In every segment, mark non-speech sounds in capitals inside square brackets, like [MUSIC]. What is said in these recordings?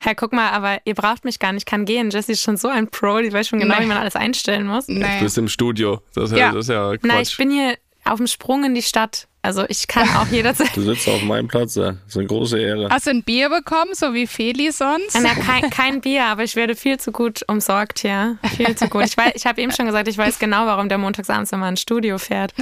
Herr, guck mal, aber ihr braucht mich gar nicht, ich kann gehen. Jessie ist schon so ein Pro, die weiß schon genau, Nee. wie man alles einstellen muss. Nee. Du bist im Studio. Das ist ja, Ja. das ist ja Quatsch. Na, ich bin hier auf dem Sprung in die Stadt. Also ich kann auch jederzeit. Du sitzt auf meinem Platz, ja. Das ist eine große Ehre. Hast du ein Bier bekommen, so wie Feli sonst? Na, kein, kein Bier, aber ich werde viel zu gut umsorgt hier. Viel zu gut. Ich, weiß- ich habe eben schon gesagt, ich weiß genau, warum der montagsabends immer ins Studio fährt.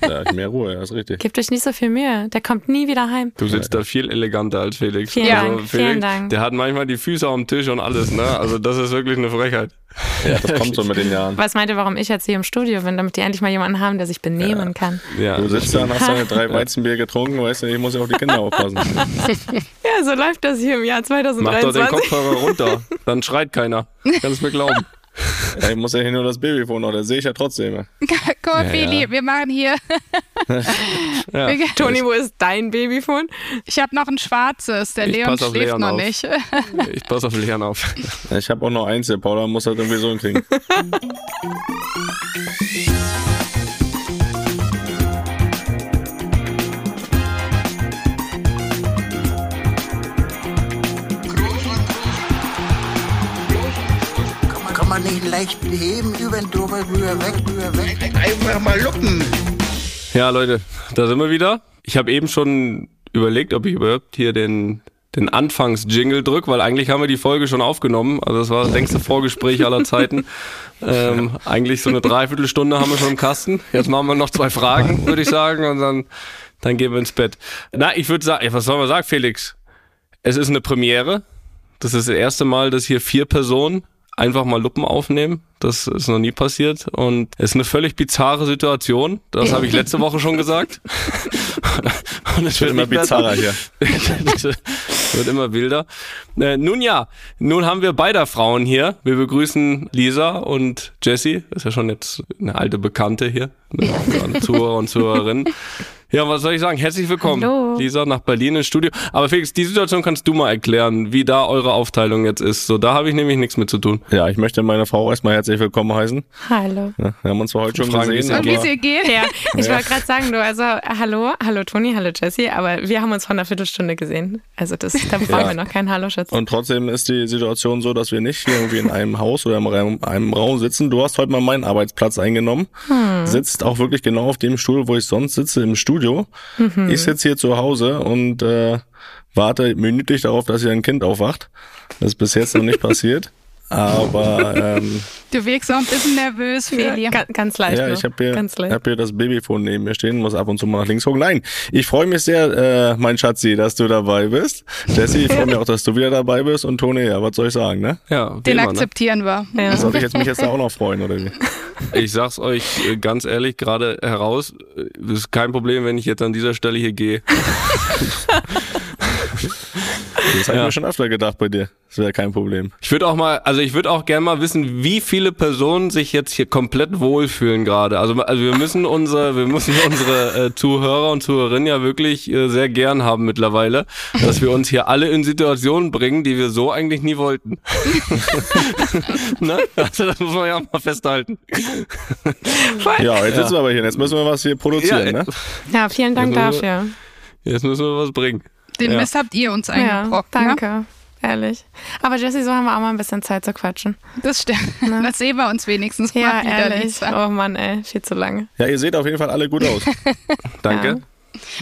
Da hat mehr Ruhe, ja, ist richtig. Gebt euch nicht so viel Mühe. Der kommt nie wieder heim. Du sitzt da viel eleganter als Felix. Vielen Dank, Felix, vielen Dank. Der hat manchmal die Füße am Tisch und alles, ne? Also das ist wirklich eine Frechheit. Ja, das [LAUGHS] kommt so mit den Jahren. Was meint ihr, warum ich jetzt hier im Studio bin? Damit die endlich mal jemanden haben, der sich benehmen kann. Ja. Du sitzt da und hast deine [LAUGHS] drei Weizenbier getrunken, weißt du, ich muss ja auf die Kinder aufpassen. [LAUGHS] Ja, so läuft das hier im Jahr Mach doch den 2023. Kopfhörer runter. Dann schreit keiner. Kannst mir glauben. Ja, ich muss ja hier nur das Babyfon noch, das sehe ich ja trotzdem. [LAUGHS] Guck mal, Ja, Feli, ja. wir machen hier. [LAUGHS] Ja. Toni, wo ist dein Babyphone? Ich habe noch ein schwarzes. Der Ich Leon schläft Leon noch auf. nicht. Ich pass auf Leon auf. Ich habe auch noch eins, der Paula muss das irgendwie so hinkriegen. [LAUGHS] man nicht leicht beheben, über den drüber, rüber, weg, rüber, weg. Einfach mal luppen. Ja, Leute, da sind wir wieder. Ich habe eben schon überlegt, ob ich überhaupt hier den, den Anfangs-Jingle drück, weil eigentlich haben wir die Folge schon aufgenommen. Also das war das längste Vorgespräch aller Zeiten. [LAUGHS] Ähm, eigentlich so eine Dreiviertelstunde haben wir schon im Kasten. Jetzt machen wir noch zwei Fragen, würde ich sagen, und dann, dann gehen wir ins Bett. Na, ich würde sagen, was soll man sagen, Felix? Es ist eine Premiere. Das ist das erste Mal, dass hier vier Personen einfach mal Luppen aufnehmen. Das ist noch nie passiert. Und es ist eine völlig bizarre Situation. Das habe ich [LAUGHS] letzte Woche schon gesagt. [LAUGHS] Und es Wird immer bizarrer hier. [LAUGHS] wird immer wilder. Äh, nun ja, nun haben wir beide Frauen hier. Wir begrüßen Lisa und Jessie. Ist ja schon jetzt eine alte Bekannte hier. Zuhörer und Zuhörerinnen. Ja, was soll ich sagen? Herzlich willkommen, Hallo. Lisa, nach Berlin ins Studio. Aber Felix, die Situation kannst du mal erklären, wie da eure Aufteilung jetzt ist. So, da habe ich nämlich nichts mit zu tun. Ja, ich möchte meine Frau erstmal herzlich willkommen heißen. Hallo. Ja, wir haben uns zwar heute schon Fragen, gesehen, es Und wie es ihr geht? Ja, ich wollte gerade sagen, du, also hallo, hallo Toni, hallo Jessie, aber wir haben uns vor einer Viertelstunde gesehen. Also das, da brauchen Ja. wir noch kein Hallo, Schatz. und trotzdem ist die Situation so, dass wir nicht hier irgendwie in einem Haus oder in einem, einem Raum sitzen. Du hast heute mal meinen Arbeitsplatz eingenommen, sitzt auch wirklich genau auf dem Stuhl, wo ich sonst sitze im Studio. Ich sitze hier zu Hause und äh, warte minütlich darauf, dass hier ein Kind aufwacht. Das ist bis jetzt noch nicht [LAUGHS] passiert. Aber ähm, [LAUGHS] Du wirkst auch ein bisschen nervös, Feli. Ja, ga- ganz leicht. ja, nur. ich habe hier, hab hier das Babyphone neben mir stehen, muss ab und zu mal nach links gucken. Nein, ich freue mich sehr, äh, mein Schatzi, dass du dabei bist. Jessie, ich freue mich auch, dass du wieder dabei bist. Und Toni, ja, was soll ich sagen, ne? Ja, Den immer, ne? akzeptieren wir. Ja. Soll ich jetzt mich jetzt auch noch freuen, oder wie? [LAUGHS] Ich sag's euch äh, ganz ehrlich, gerade heraus, äh, es ist kein Problem, wenn ich jetzt an dieser Stelle hier gehe. [LAUGHS] Das habe Ja. ich mir schon öfter gedacht bei dir. Das wäre kein Problem. Ich würde auch mal, also ich würde auch gerne mal wissen, wie viele Personen sich jetzt hier komplett wohlfühlen gerade. Also, also wir müssen unsere, wir müssen unsere äh, Zuhörer und Zuhörerinnen ja wirklich äh, sehr gern haben mittlerweile, dass wir uns hier alle in Situationen bringen, die wir so eigentlich nie wollten. [LAUGHS] ne? Also das muss man ja auch mal festhalten. Ja, jetzt sitzen wir aber hier. Jetzt müssen wir was hier produzieren, Ja, ne? Ja, vielen Dank Jetzt müssen wir- dafür. Jetzt müssen wir was bringen. Den Ja. Mist habt ihr uns Ja, eingebrockt. Ne? danke. Ehrlich. Aber Jessie, so haben wir auch mal ein bisschen Zeit zu quatschen. Das stimmt. [LAUGHS] Das sehen wir uns wenigstens Ja, mal wieder, ehrlich. Lisa. Oh Mann, ey, viel zu lange. Ja, ihr seht auf jeden Fall alle gut aus. [LAUGHS] Danke. Ja.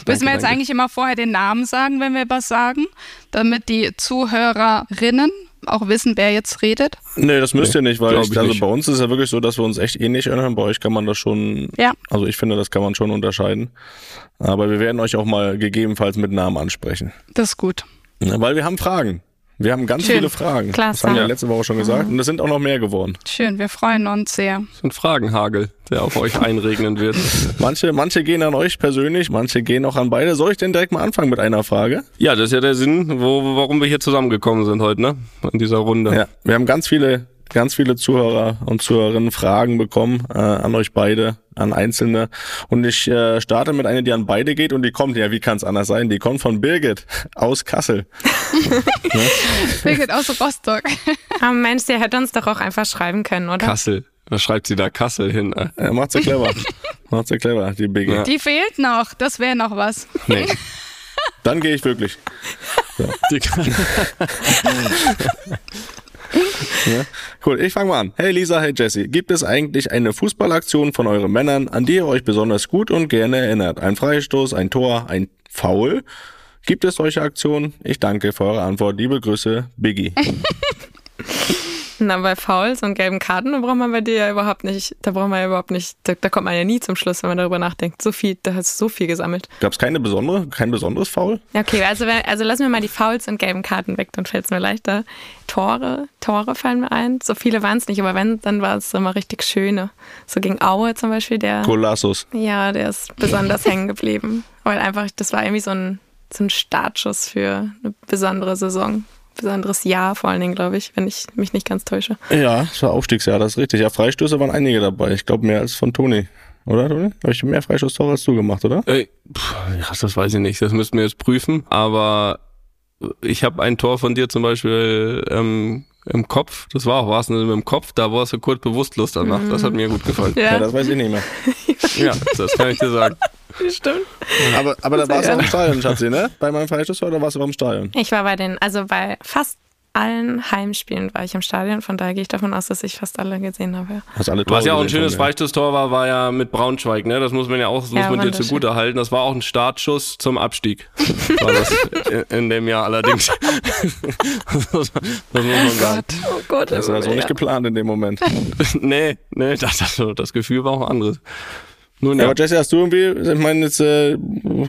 Müssen wir jetzt danke. eigentlich immer vorher den Namen sagen, wenn wir was sagen, damit die Zuhörerinnen auch wissen, wer jetzt redet? Nee, das müsst ihr nicht, weil ich, ich also nicht. bei uns ist ja wirklich so, dass wir uns echt ähnlich anhören. Bei euch kann man das schon, Ja. also ich finde, das kann man schon unterscheiden. Aber wir werden euch auch mal gegebenenfalls mit Namen ansprechen. Das ist gut. Ja, Weil wir haben Fragen. Wir haben ganz Schön. viele Fragen. Klasse. Das haben wir Ja. letzte Woche schon gesagt. Und es sind auch noch mehr geworden. Schön, wir freuen uns sehr. Das ist ein Fragenhagel, der auf euch einregnen wird. [LAUGHS] Manche, manche gehen an euch persönlich, manche gehen auch an beide. Soll ich denn direkt mal anfangen mit einer Frage? Ja, das ist ja der Sinn, wo, warum wir hier zusammengekommen sind heute, ne? In dieser Runde. Ja, wir haben ganz viele, ganz viele Zuhörer und Zuhörerinnen Fragen bekommen äh, an euch beide, an Einzelne. Und ich äh, starte mit einer, die an beide geht und die kommt, ja, wie kann es anders sein? Die kommt von Birgit aus Kassel. [LAUGHS] Birgit aus Rostock. Aber Mensch, der hätte uns doch auch einfach schreiben können, oder? Kassel. Was schreibt sie da Kassel hin? Äh, Äh, macht sie clever. [LAUGHS] macht sie clever, die Birgit. Ja. Die fehlt noch. Das wäre noch was. Nee. Dann gehe ich wirklich. [LAUGHS] Ja. Cool, ich fange mal an. Hey Lisa, hey Jesse, gibt es eigentlich eine Fußballaktion von euren Männern, an die ihr euch besonders gut und gerne erinnert? Ein Freistoß, ein Tor, ein Foul? Gibt es solche Aktionen? Ich danke für eure Antwort. Liebe Grüße, Biggie. [LAUGHS] [LAUGHS] Na, bei Fouls und gelben Karten, da braucht man bei dir ja überhaupt nicht, da braucht man ja überhaupt nicht, da, da kommt man ja nie zum Schluss, wenn man darüber nachdenkt. So viel, da hast du so viel gesammelt. Gab es keine besondere, kein besonderes Foul? Okay, also, also lassen wir mal die Fouls und gelben Karten weg, dann fällt es mir leichter. Tore, Tore fallen mir ein. So viele waren es nicht, aber wenn, dann war es immer richtig schöne. So gegen Aue zum Beispiel, der. Colossus. Ja, der ist besonders hängen geblieben. Weil einfach, das war irgendwie so ein, so ein Startschuss für eine besondere Saison. Besonderes Jahr vor allen Dingen, glaube ich, wenn ich mich nicht ganz täusche. Ja, es war Aufstiegsjahr, das ist richtig. Ja, Freistöße waren einige dabei. Ich glaube mehr als von Toni. Oder, Toni? Habe ich mehr Freistoßtore als du gemacht, oder? Ey, pff, ja, das weiß ich nicht. Das müssten wir jetzt prüfen. Aber ich habe ein Tor von dir zum Beispiel ähm, im Kopf. Das war auch was mit dem Kopf. Da warst du kurz bewusstlos danach. Das hat mir gut gefallen. Ja, das weiß ich nicht mehr. [LAUGHS] Ja, das kann ich dir sagen. [LAUGHS] Stimmt. Aber, aber da warst du auch im Stadion, Schatzi, ne? Bei meinem Freistoßtor oder warst du auch im Stadion? Ich war bei den, also bei fast allen Heimspielen war ich im Stadion. Von daher gehe ich davon aus, dass ich fast alle gesehen habe. ja. Hast alle Was ja auch ein schönes. Freistoßtor war, war ja mit Braunschweig, ne? Das muss man ja auch, das muss Ja, man dir zugute halten. Das war auch ein Startschuss zum Abstieg. War das in, dem Jahr allerdings. [LAUGHS] das, muss man- das muss man sagen. Oh Gott, Das war so nicht geplant in dem Moment. [LAUGHS] Nee, nee, das, das, das Gefühl war auch ein anderes. Nun Ja, ja, aber Jesse, hast du irgendwie, ich meine, jetzt äh,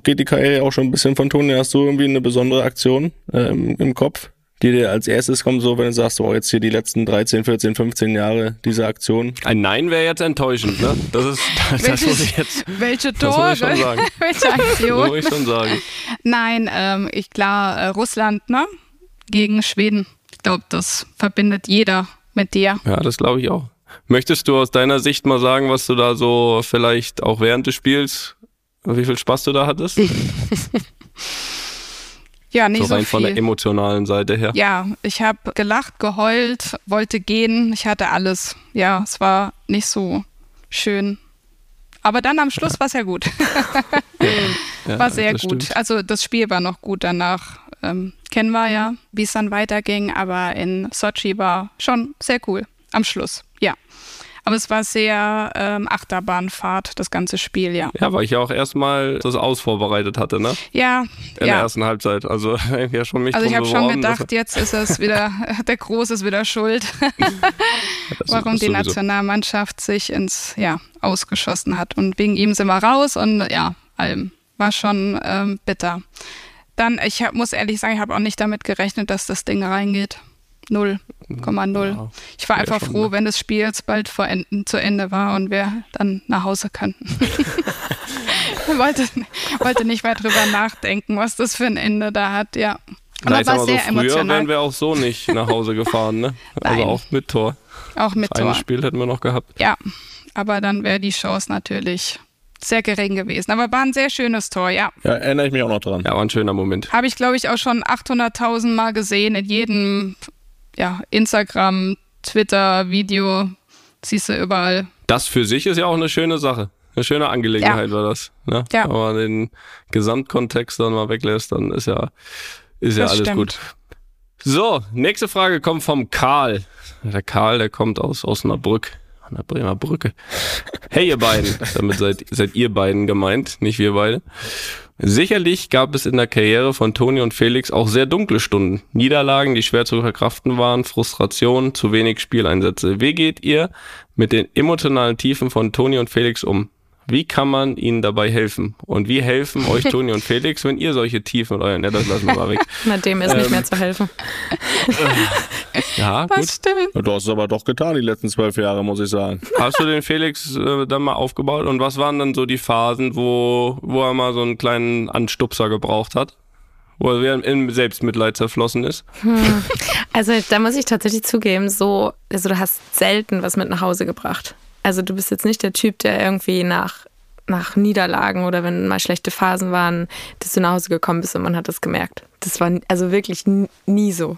geht die Karriere auch schon ein bisschen von Toni, hast du irgendwie eine besondere Aktion äh, im, im Kopf, die dir als erstes kommt, so wenn du sagst, oh, jetzt hier die letzten 13, 14, 15 Jahre diese Aktion? ein Nein wäre jetzt enttäuschend, ne? Das ist, [LAUGHS] das muss ich jetzt, Welche das Tore? muss ich schon sagen. [LAUGHS] Welche Das Aktion? muss ich schon sagen. Nein, ähm, ich klar, äh, Russland, ne? Gegen Schweden. Ich glaube, das verbindet jeder mit dir. Ja, das glaube ich auch. Möchtest du aus deiner Sicht mal sagen, was du da so vielleicht auch während des Spiels, wie viel Spaß du da hattest? [LAUGHS] Ja, nicht so so, rein von der viel. emotionalen Seite her. Ja, ich habe gelacht, geheult, wollte gehen. Ich hatte alles. Ja, es war nicht so schön. Aber dann am Schluss war es ja gut. [LAUGHS] Ja, war sehr gut. stimmt. Also das Spiel war noch gut danach. Ähm, kennen wir ja, wie es dann weiterging. Aber in Sochi war schon sehr cool am Schluss. Ja. Aber es war sehr ähm, Achterbahnfahrt, das ganze Spiel, ja. Ja, weil ich ja auch erstmal das Aus vorbereitet hatte, ne? Ja, In der ja. ersten Halbzeit. Also [LAUGHS] ich ja schon mich Also ich habe schon gedacht, jetzt ist es wieder, [LAUGHS] der Groß ist wieder schuld, [LAUGHS] warum die. Nationalmannschaft sich ins, ja, ausgeschossen hat. Und wegen ihm sind wir raus und ja, allem. War schon ähm, bitter. Dann, ich hab, muss ehrlich sagen, ich habe auch nicht damit gerechnet, dass das Ding reingeht. 0,0. Ja, ich war einfach schon, froh, ne? wenn das Spiel jetzt bald vor Enden, zu Ende war und wir dann nach Hause könnten. [LAUGHS] [LAUGHS] wollte, wollte nicht mehr drüber nachdenken, was das für ein Ende da hat, ja. Aber sag war so, sehr früher emotional. wären wir auch so nicht nach Hause [LAUGHS] gefahren, ne? Also Nein. auch mit Tor. Auch mit Ein Tor. Spiel hätten wir noch gehabt. Ja, aber dann wäre die Chance natürlich sehr gering gewesen. Aber war ein sehr schönes Tor, ja. Ja, erinnere ich mich auch noch dran. Ja, war ein schöner Moment. Habe ich, glaube ich, auch schon 800.000 Mal gesehen in jedem ja, Instagram, Twitter, Video. Siehst du überall. Das für sich ist ja auch eine schöne Sache. Eine schöne Angelegenheit war das. Ne? Ja. Wenn man den Gesamtkontext dann mal weglässt, dann ist ja, ist ja alles stimmt. gut. So, nächste Frage kommt vom Karl. Der Karl, der kommt aus Osnabrück, an der Bremer Brücke. Hey ihr beiden, damit seid, seid ihr beiden gemeint, nicht wir beide. Sicherlich gab es in der Karriere von Toni und Felix auch sehr dunkle Stunden. Niederlagen, die schwer zu verkraften waren, Frustration, zu wenig Spieleinsätze. Wie geht ihr mit den emotionalen Tiefen von Toni und Felix um? Wie kann man ihnen dabei helfen? Und wie helfen euch Toni und Felix, wenn ihr solche Tiefen oder ja, das lassen wir mal weg. Na, dem ist nicht Ähm, mehr zu helfen. [LAUGHS] Ja, gut. Was stimmt? Du hast es aber doch getan die letzten zwölf Jahre, muss ich sagen. Hast du den Felix äh, dann mal aufgebaut? Und was waren dann so die Phasen, wo, wo er mal so einen kleinen Anstupser gebraucht hat? Wo er wieder in Selbstmitleid zerflossen ist? Also da muss ich tatsächlich zugeben, so, also du hast selten was mit nach Hause gebracht. Also du bist jetzt nicht der Typ, der irgendwie nach, nach Niederlagen oder wenn mal schlechte Phasen waren, dass du nach Hause gekommen bist und man hat das gemerkt. Das war also wirklich nie so.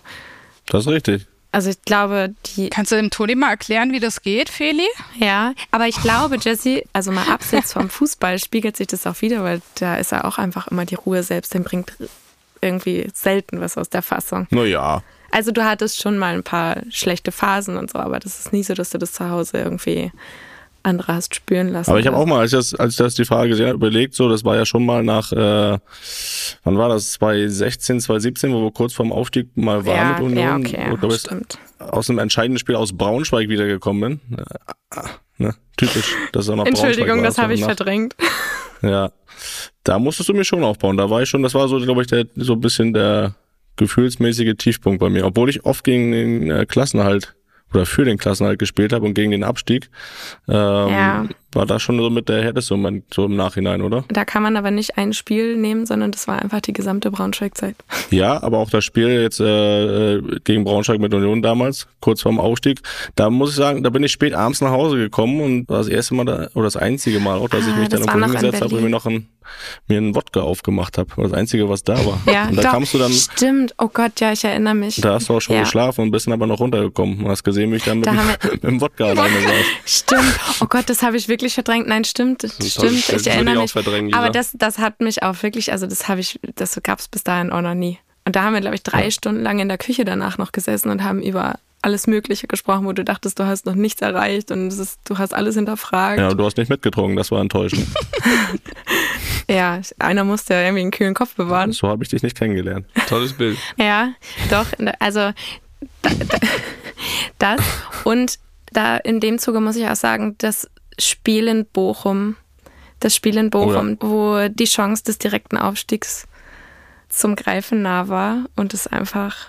Das ist richtig. Also ich glaube, die. Kannst du dem Toni mal erklären, wie das geht, Feli? Ja, aber ich glaube, Jesse, also mal abseits vom Fußball spiegelt sich das auch wieder, weil da ist er auch einfach immer die Ruhe selbst. Den bringt irgendwie selten was aus der Fassung. Naja. Also du hattest schon mal ein paar schlechte Phasen und so, aber das ist nie so, dass du das zu Hause irgendwie andere hast spüren lassen. Aber ich habe auch mal, als ich, das, als ich das die Frage gesehen habe, überlegt, so, das war ja schon mal nach, äh, wann war das, 2016, 2017, wo wir kurz vorm Aufstieg mal waren ja, mit Union. ja, okay, glaub ich, stimmt. aus einem entscheidenden Spiel aus Braunschweig wiedergekommen bin. Äh, ne? Typisch, dass er noch Entschuldigung, das habe ich nach- verdrängt. [LAUGHS] Ja, da musstest du mir schon aufbauen. Da war ich schon, das war so, glaube ich, der, so ein bisschen der gefühlsmäßige Tiefpunkt bei mir. Obwohl ich oft gegen den äh, Klassenhalt oder für den Klassenhalt gespielt habe und gegen den Abstieg, ähm, Ja. War das schon so mit der härteste Moment so im Nachhinein, oder? Da kann man aber nicht ein Spiel nehmen, sondern das war einfach die gesamte Braunschweig-Zeit. [LAUGHS] Ja, aber auch das Spiel jetzt äh, äh, gegen Braunschweig mit Union damals, kurz vorm Aufstieg, da muss ich sagen, da bin ich spät abends nach Hause gekommen und war das erste Mal da, oder das einzige Mal auch, dass ich Ah, mich dann irgendwo hingesetzt habe und mir noch ein, mir einen Wodka aufgemacht habe. Das einzige, was da war. [LAUGHS] Ja, und da doch, kamst du dann, Stimmt, oh Gott, ja, ich erinnere mich. da hast du auch schon ja. geschlafen und bist dann aber noch runtergekommen und hast gesehen, wie ich dann mit, Da [LAUGHS] mit dem Wodka alleine saß. Stimmt. Oh Gott, das habe ich wirklich verdrängt. Nein, stimmt. tolles Stimmt. Ich Das erinnere mich. Aber das, das hat mich auch wirklich, also das habe ich, das gab es bis dahin auch noch nie. Und da haben wir, glaube ich, drei Stunden lang in der Küche danach noch gesessen und haben über alles Mögliche gesprochen, wo du dachtest, du hast noch nichts erreicht und es ist, du hast alles hinterfragt. Ja, Ja. du hast nicht mitgetrunken, das war enttäuschend. [LAUGHS] einer musste ja irgendwie einen kühlen Kopf bewahren. So habe ich dich nicht kennengelernt. Tolles Bild. Ja, doch. Also da, da, [LAUGHS] das und da in dem Zuge muss ich auch sagen, das Spiel in Bochum, das Spiel in Bochum, wo die Chance des direkten Aufstiegs zum Greifen nah war und es einfach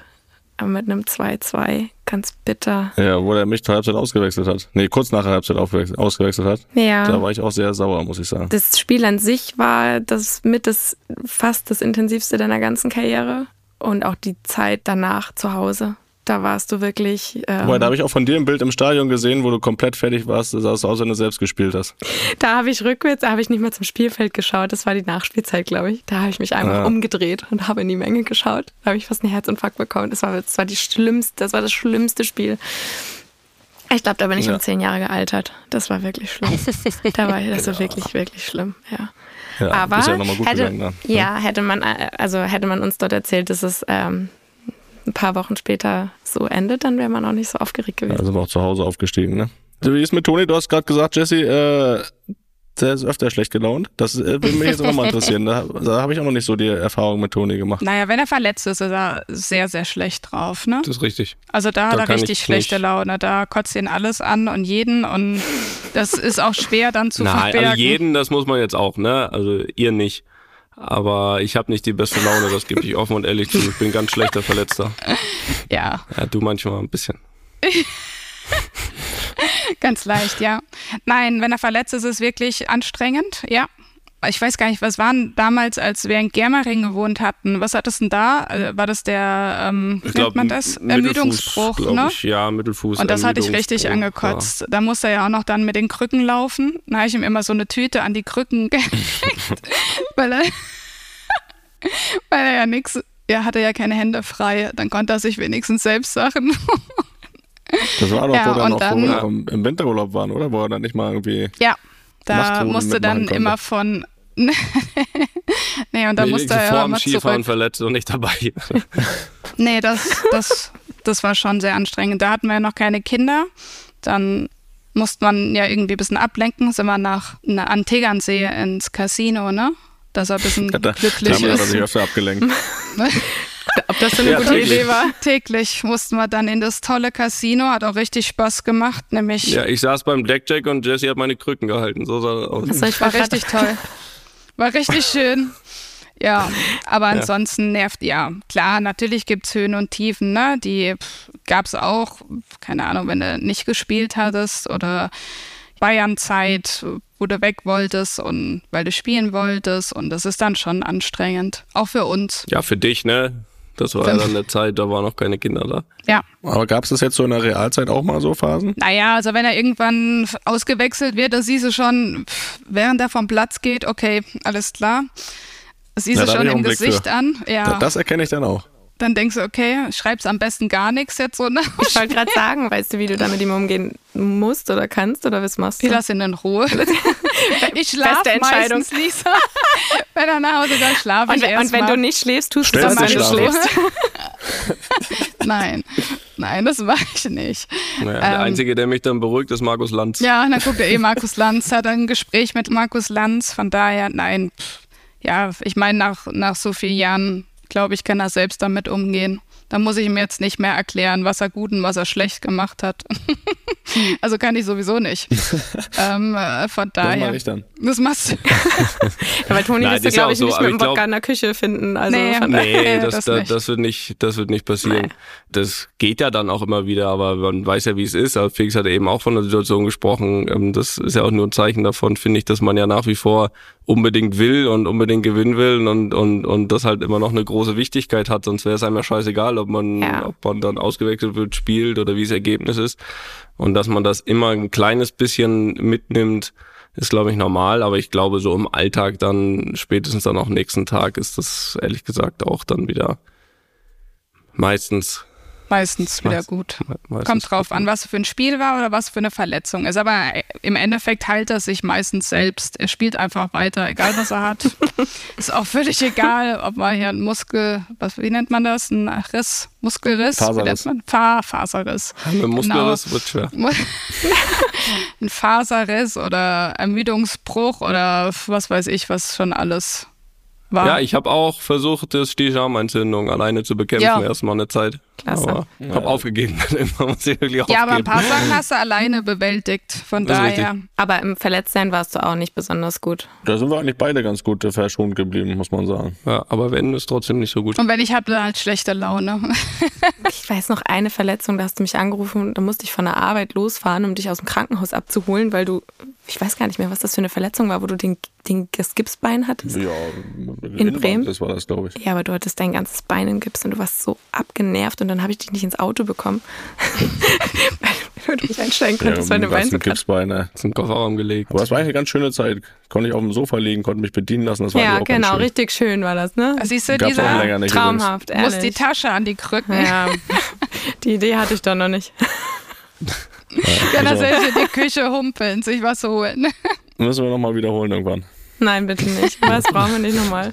mit einem 2-2 ganz bitter. Ja, wo er mich zur Halbzeit ausgewechselt hat. Nee, kurz nach der Halbzeit ausgewechselt hat. Da Ja. war ich auch sehr sauer, muss ich sagen. Das Spiel an sich war das mit das fast das intensivste deiner ganzen Karriere und auch die Zeit danach zu Hause. Da warst du wirklich. Ähm, Wobei, da habe ich auch von dir ein Bild im Stadion gesehen, wo du komplett fertig warst. Das sah so aus, als wenn du selbst gespielt hast. Da habe ich rückwärts, da habe ich nicht mehr zum Spielfeld geschaut. Das war die Nachspielzeit, glaube ich. Da habe ich mich einfach Ah. umgedreht und habe in die Menge geschaut. Da habe ich fast einen Herzinfarkt bekommen. Das war, das war die schlimmste, das war das schlimmste Spiel. Ich glaube, da bin ich Ja. um zehn Jahre gealtert. Das war wirklich schlimm. da war das [LAUGHS] war wirklich, wirklich schlimm, ja. Ja, Aber ja hätte, gegangen dann. ja, hätte man, äh, also hätte man uns dort erzählt, dass es ähm, ein paar Wochen später so endet, dann wäre man auch nicht so aufgeregt gewesen. Sind wir auch zu Hause aufgestiegen, ne? Wie ist mit Toni? Du hast gerade gesagt, Jesse, äh, der ist öfter schlecht gelaunt. Das äh, würde mich jetzt auch mal interessieren. Da, da habe ich auch noch nicht so die Erfahrung mit Toni gemacht. Naja, wenn er verletzt ist, ist er sehr, sehr schlecht drauf, ne? Das ist richtig. Also da, Da hat er richtig ich schlechte nicht- Laune. Da kotzt ihn alles an und jeden und das ist auch schwer dann zu Nein, verbergen. also jeden, das muss man jetzt auch, ne? Also ihr nicht. Aber ich habe nicht die beste Laune, das gebe ich offen und ehrlich zu. Ich bin ganz schlechter Verletzter. [LAUGHS] Ja, Ja, du manchmal ein bisschen. [LAUGHS] ganz leicht, ja. Nein, wenn er verletzt ist, ist es wirklich anstrengend, ja. Ich weiß gar nicht, was waren damals, als wir in Germering gewohnt hatten? Was hattest du denn da? Äh, War das der, ähm, wie Ich nennt glaub, man das? Mittelfuß, Ermüdungsbruch, ne? Ich. Ja, Mittelfuß. Und das hatte ich richtig angekotzt. Da musste er ja auch noch dann mit den Krücken laufen. Da habe ich ihm immer so eine Tüte an die Krücken [LAUGHS] gehängt, weil er, [LAUGHS] weil er ja nichts, er hatte ja keine Hände frei. Dann konnte er sich wenigstens selbst Sachen. Das war doch, Ja, wo, dann noch, dann- wo wir im im Winterurlaub waren, oder? Wo er dann nicht mal irgendwie. ja, da musste dann mitmachen konnte. immer von. [LAUGHS] nee, und da Ja. musste Nee, er ja immer Skifahren zurück. verletzt und nicht dabei. [LAUGHS] Nee, das, das, das war schon sehr anstrengend. Da hatten wir ja noch keine Kinder. Dann musste man ja irgendwie ein bisschen ablenken. Sind wir nach na, an Tegernsee ins Casino, ne? Dass er ein bisschen Da, glücklich damit hat er ist. sich öfter abgelenkt. [LAUGHS] Ob das so eine Ja, gute täglich. Idee war? Täglich mussten wir dann in das tolle Casino. Hat auch richtig Spaß gemacht. Nämlich ja, ich saß beim Blackjack und Jesse hat meine Krücken gehalten. So sah das aus. Also ich war richtig toll. War richtig [LAUGHS] schön. Ja, aber ansonsten nervt, ja, klar, natürlich gibt's Höhen und Tiefen, ne? Die pff, gab's auch, keine Ahnung, wenn du nicht gespielt hattest oder Bayern-Zeit, wo du weg wolltest und weil du spielen wolltest und das ist dann schon anstrengend. Auch für uns. Ja, für dich, ne? Das war ja dann eine Zeit, da waren noch keine Kinder da. Ja. Aber gab es das jetzt so in der Realzeit auch mal so Phasen? Naja, also wenn er irgendwann ausgewechselt wird, da siehst du schon, während er vom Platz geht, okay, alles klar. Das siehst du schon im Gesicht für. an. Ja. Da- Das erkenne ich dann auch. Dann denkst du, okay, schreib's am besten gar nichts jetzt so. Ne? [LAUGHS] Ich wollte gerade sagen, weißt du, wie du da mit ihm umgehen musst oder kannst oder was machst du? Ich lass ihn in Ruhe. [LAUGHS] ich schlafe Beste Entscheidung. meistens nicht so. [LAUGHS] Wenn er nach Hause dann schlafe Und, ich wenn- erst und wenn mal. du nicht schläfst, tust du das, wenn du schläfst. Nein, nein, das mache ich nicht. Naja, der Ähm, Einzige, der mich dann beruhigt, ist Markus Lanz. Ja, dann guckt er eh Markus Lanz, hat ein Gespräch mit Markus Lanz, von daher, nein. Ja, ich meine, nach, nach so vielen Jahren, glaube ich, kann er selbst damit umgehen. Da muss ich ihm jetzt nicht mehr erklären, was er gut und was er schlecht gemacht hat. [LAUGHS] also kann ich sowieso nicht. [LAUGHS] ähm, äh, von Das daher. mache ich dann. Das machst du. [LAUGHS] Weil Toni Nein, wirst du, glaube ich, so, nicht aber mit dem Wodka in der Küche finden. Also Nee, nee. Das das, das, das, wird nicht, das wird nicht passieren. Das geht ja dann auch immer wieder, aber man weiß ja, wie es ist. Aber Felix hat eben auch von der Situation gesprochen. Ähm, Das ist ja auch nur ein Zeichen davon, finde ich, dass man ja nach wie vor unbedingt will und unbedingt gewinnen will und, und, und das halt immer noch eine große Wichtigkeit hat. Sonst wäre es einem ja scheißegal, ob man, Ja. ob man dann ausgewechselt wird, spielt oder wie das Ergebnis ist. Und dass man das immer ein kleines bisschen mitnimmt, ist, glaube ich, normal, aber ich glaube, so im Alltag dann, spätestens dann auch nächsten Tag, ist das ehrlich gesagt auch dann wieder meistens. Meistens wieder Meist- gut. meistens Kommt drauf gut. an, was für ein Spiel war oder was für eine Verletzung ist. Aber äh, im Endeffekt heilt er sich meistens selbst. Er spielt einfach weiter, egal was er hat. [LAUGHS] ist auch völlig egal, ob man hier ein Muskel, was, wie nennt man das? Ein Riss, Muskelriss? Faserriss. Wie nennt man? Fa Faserriss. Mit Genau. Muskelriss wird schwer. [LAUGHS] ein Faserriss oder Ermüdungsbruch oder was weiß ich, was schon alles war. Ja, ich habe auch versucht, das Sticharmentzündung alleine zu bekämpfen, Ja. erstmal eine Zeit. Klasse. Aber habe aufgegeben. [LAUGHS] Irgendwann muss ich wirklich ja, aber ein paar Sachen [LAUGHS] hast du alleine bewältigt. Von Das daher. Aber im Verletztsein warst du auch nicht besonders gut. Da sind wir eigentlich beide ganz gut verschont geblieben, muss man sagen. Ja, aber wenn, ist trotzdem nicht so gut. Und wenn ich habe, dann halt schlechte Laune. [LAUGHS] Ich weiß noch eine Verletzung, da hast du mich angerufen, da musste ich von der Arbeit losfahren, um dich aus dem Krankenhaus abzuholen, weil du, ich weiß gar nicht mehr, was das für eine Verletzung war, wo du den, den, das Gipsbein hattest. Ja, In Bremen? Das war das, glaube ich. Ja, aber du hattest dein ganzes Bein in Gips und du warst so abgenervt und dann habe ich dich nicht ins Auto bekommen, [LAUGHS] weil du nicht einsteigen konntest, weil mit dein Bein so Gipsbeine. Zum Kofferraum gelegt. Aber es war eine ganz schöne Zeit. Konnte ich auf dem Sofa liegen, konnte mich bedienen lassen. Das war Ja, auch genau, schön. richtig schön war das, ne? Siehst du, Gab's auch dieser nicht Traumhaft, muss die. Tasche an die Krücken. Ja, [LAUGHS] die Idee hatte ich doch noch nicht. [LAUGHS] Kann er Also- selbst in die Küche humpeln, sich was holen. Müssen wir nochmal wiederholen irgendwann. Nein, bitte nicht. Was brauchen wir nicht nochmal?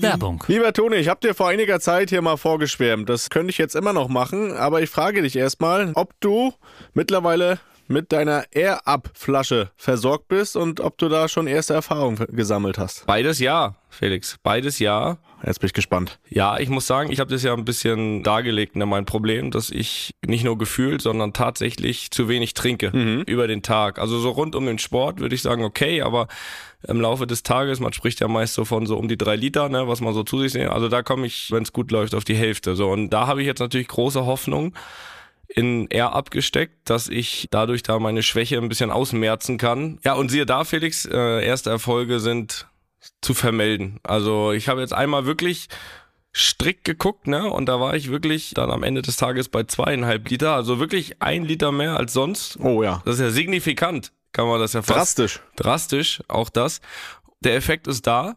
Werbung. Lieber Toni, ich habe dir vor einiger Zeit hier mal vorgeschwärmt. Das könnte ich jetzt immer noch machen, aber ich frage dich erstmal, ob du mittlerweile mit deiner Air-Up-Flasche versorgt bist und ob du da schon erste Erfahrungen gesammelt hast. Beides ja, Felix. Beides ja. Jetzt bin ich gespannt. Ja, ich muss sagen, ich habe das ja ein bisschen dargelegt, ne, mein Problem, dass ich nicht nur gefühlt, sondern tatsächlich zu wenig trinke über den Tag. Also so rund um den Sport würde ich sagen, okay, aber im Laufe des Tages, man spricht ja meist so von so um die drei Liter, ne, was man so zu sich sehen. Also da komme ich, wenn es gut läuft, auf die Hälfte. So und da habe ich jetzt natürlich große Hoffnung in R abgesteckt, dass ich dadurch da meine Schwäche ein bisschen ausmerzen kann. Ja, und siehe da, Felix, äh, erste Erfolge sind zu vermelden. Also ich habe jetzt einmal wirklich strikt geguckt, ne? Und da war ich wirklich dann am Ende des Tages bei zweieinhalb Liter, also wirklich ein Liter mehr als sonst. Oh ja. Das ist ja signifikant, kann man das ja fast Drastisch. drastisch, auch das. Der Effekt ist da.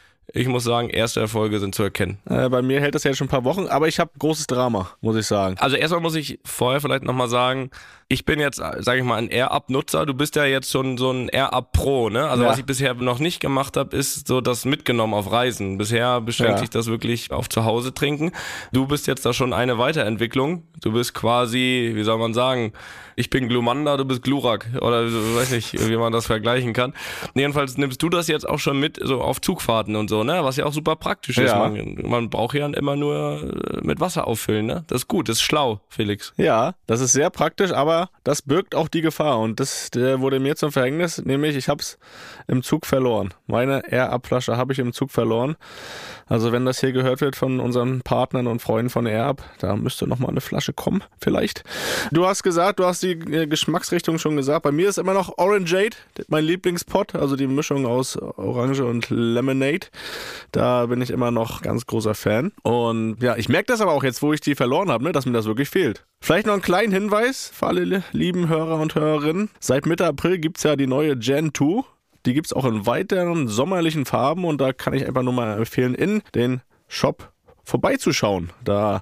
Ich muss sagen, erste Erfolge sind zu erkennen. Äh, bei mir hält das ja schon ein paar Wochen, aber ich habe großes Drama, muss ich sagen. Also erstmal muss ich vorher vielleicht nochmal sagen, ich bin jetzt, sage ich mal, ein Air-Up-Nutzer. Du bist ja jetzt schon so ein Air-Up Pro, ne? Also Ja. was ich bisher noch nicht gemacht habe, ist so das mitgenommen auf Reisen. Bisher beschränkt Ja. sich das wirklich auf zu Hause trinken. Du bist jetzt da schon eine Weiterentwicklung. Du bist quasi, wie soll man sagen, ich bin Glumanda, du bist Glurak. Oder so, weiß nicht, wie man das vergleichen kann. Jedenfalls nimmst du das jetzt auch schon mit, so auf Zugfahrten und so, ne? Was ja auch super praktisch ist. Ja. Man, man braucht ja immer nur äh, mit Wasser auffüllen, ne? Das ist gut, das ist schlau, Felix. Ja, das ist sehr praktisch, aber das birgt auch die Gefahr und das wurde mir zum Verhängnis, nämlich ich habe es im Zug verloren. Meine Air-Up-Flasche habe ich im Zug verloren. Also wenn das hier gehört wird von unseren Partnern und Freunden von Air-Up, da müsste noch mal eine Flasche kommen, vielleicht. Du hast gesagt, du hast die äh, Geschmacksrichtung schon gesagt. Bei mir ist immer noch Orangeade, mein Lieblingspot, also die Mischung aus Orange und Lemonade. Da bin ich immer noch ganz großer Fan. Und ja, ich merke das aber auch jetzt, wo ich die verloren habe, ne, dass mir das wirklich fehlt. Vielleicht noch einen kleinen Hinweis für alle li- lieben Hörer und Hörerinnen. Seit Mitte April gibt's ja die neue Gen 2. Die gibt's auch in weiteren sommerlichen Farben und da kann ich einfach nur mal empfehlen, in den Shop vorbeizuschauen. Da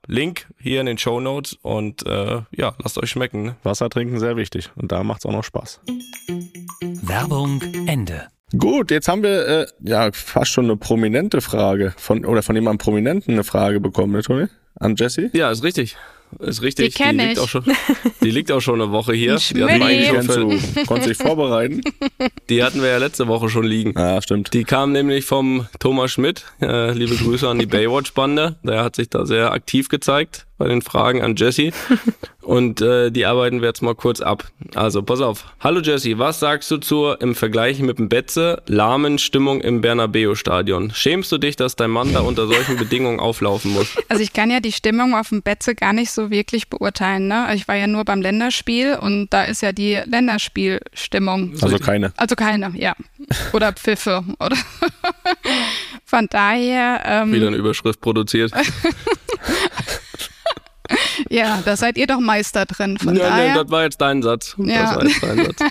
Link hier in den Show Notes und äh, ja, lasst euch schmecken. Ne? Wasser trinken sehr wichtig und da macht's auch noch Spaß. Werbung Ende. Gut, jetzt haben wir äh, ja fast schon eine prominente Frage von oder von jemandem Prominenten eine Frage bekommen, ne, Toni? An Jesse? Ja, ist richtig. Ist richtig. Die kenn liegt ich. auch schon. Die liegt auch schon eine Woche hier. Die hatten, wir eigentlich schon für, konnte sich vorbereiten. [LAUGHS] die hatten wir ja letzte Woche schon liegen. Ja, stimmt. Die kam nämlich vom Thomas Schmidt. Äh, liebe Grüße an die Baywatch-Bande. Der hat sich da sehr aktiv gezeigt bei den Fragen an Jesse. [LAUGHS] Und äh, die arbeiten wir jetzt mal kurz ab. Also, pass auf. Hallo Jesse, was sagst du zur im Vergleich mit dem Betze lahmen Stimmung im Bernabeu-Stadion? Schämst du dich, dass dein Mann da unter solchen [LAUGHS] Bedingungen auflaufen muss? Also ich kann ja die Stimmung auf dem Betze gar nicht so wirklich beurteilen. Ne? Ich war ja nur beim Länderspiel und da ist ja die Länderspielstimmung. Also keine. Also keine, ja. Oder Pfiffe. Oder [LAUGHS] Von daher, ähm, Wieder eine Überschrift produziert. Ja, da seid ihr doch Meister drin. Von Ja, nee, daher, das war jetzt dein Satz. Ja. Das war jetzt dein Satz.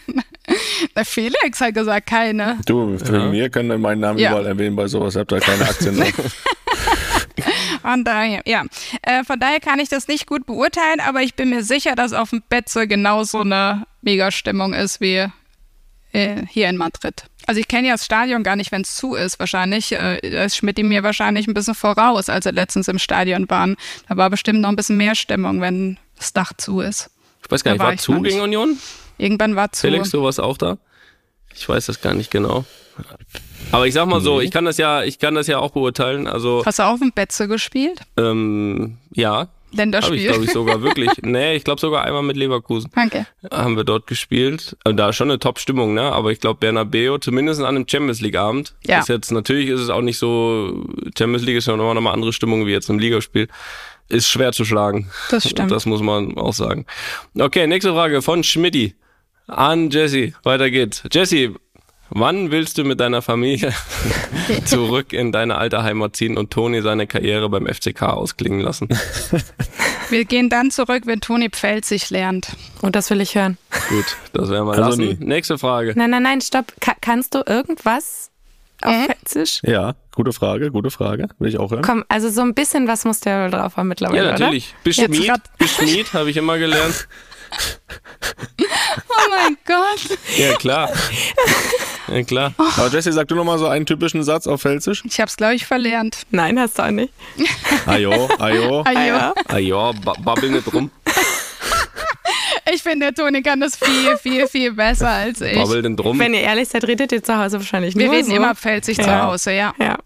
[LAUGHS] der Felix hat gesagt, keine. Du, für mir können meinen Namen Ja. überall erwähnen bei sowas. Ihr habt da keine Aktien drauf. [LAUGHS] Von daher, ja. Äh, von daher kann ich das nicht gut beurteilen, aber ich bin mir sicher, dass auf dem Betze genauso eine Mega-Stimmung ist wie äh, hier in Madrid. Also ich kenne ja das Stadion gar nicht, wenn es zu ist. Wahrscheinlich äh, ist Schmidt mir wahrscheinlich ein bisschen voraus, als er letztens im Stadion waren. Da war bestimmt noch ein bisschen mehr Stimmung, wenn das Dach zu ist. Ich weiß gar Da nicht, war war zu noch nicht. gegen Union? Irgendwann war zu. Felix, du warst auch da? Ich weiß das gar nicht genau. Aber ich sag mal so, ich kann das ja, ich kann das ja auch beurteilen. Also Hast du auch im Betze gespielt? ähm, ja, habe ich Länderspiel. glaube ich sogar wirklich. [LAUGHS] nee, ich glaube sogar einmal mit Leverkusen Danke. haben wir dort gespielt. Und da ist schon eine Top-Stimmung, ne? Aber ich glaube Bernabeu, zumindest an einem Champions League Abend, Ja. ist jetzt natürlich ist es auch nicht so. Champions League ist ja nochmal eine andere Stimmung wie jetzt im Ligaspiel. Ist schwer zu schlagen. Das [LAUGHS] stimmt. Das muss man auch sagen. Okay, nächste Frage von Schmidti an Jesse. Weiter geht's. Jesse, wann willst du mit deiner Familie [LAUGHS] zurück in deine alte Heimat ziehen und Toni seine Karriere beim FCK ausklingen lassen? Wir gehen dann zurück, wenn Toni Pfälzig lernt. Und das will ich hören. Gut, das werden wir Also lassen. nie. Nächste Frage. Nein, nein, nein, stopp. Ka kannst du irgendwas auf Pfälzisch? Ja, gute Frage, gute Frage. Will ich auch hören. Komm, also so ein bisschen was muss der wohl drauf haben mittlerweile, Ja, natürlich. Beschmied, grad- Beschmied habe ich immer gelernt. [LAUGHS] Oh mein Gott. Ja, klar. Ja, klar. Aber Jesse, sag du nochmal so einen typischen Satz auf Pfälzisch. Ich hab's, glaube ich, verlernt. Nein, hast du auch nicht. [LAUGHS] Ajo, ajo. Ajo. Ba babbel nicht rum. Ich finde, der Toni kann das viel, viel, viel besser als ich. Babbel nicht rum. Wenn ihr ehrlich seid, redet ihr zu Hause wahrscheinlich Wir nur reden so. immer Pfälzig zu Ja. Hause, ja. Ja.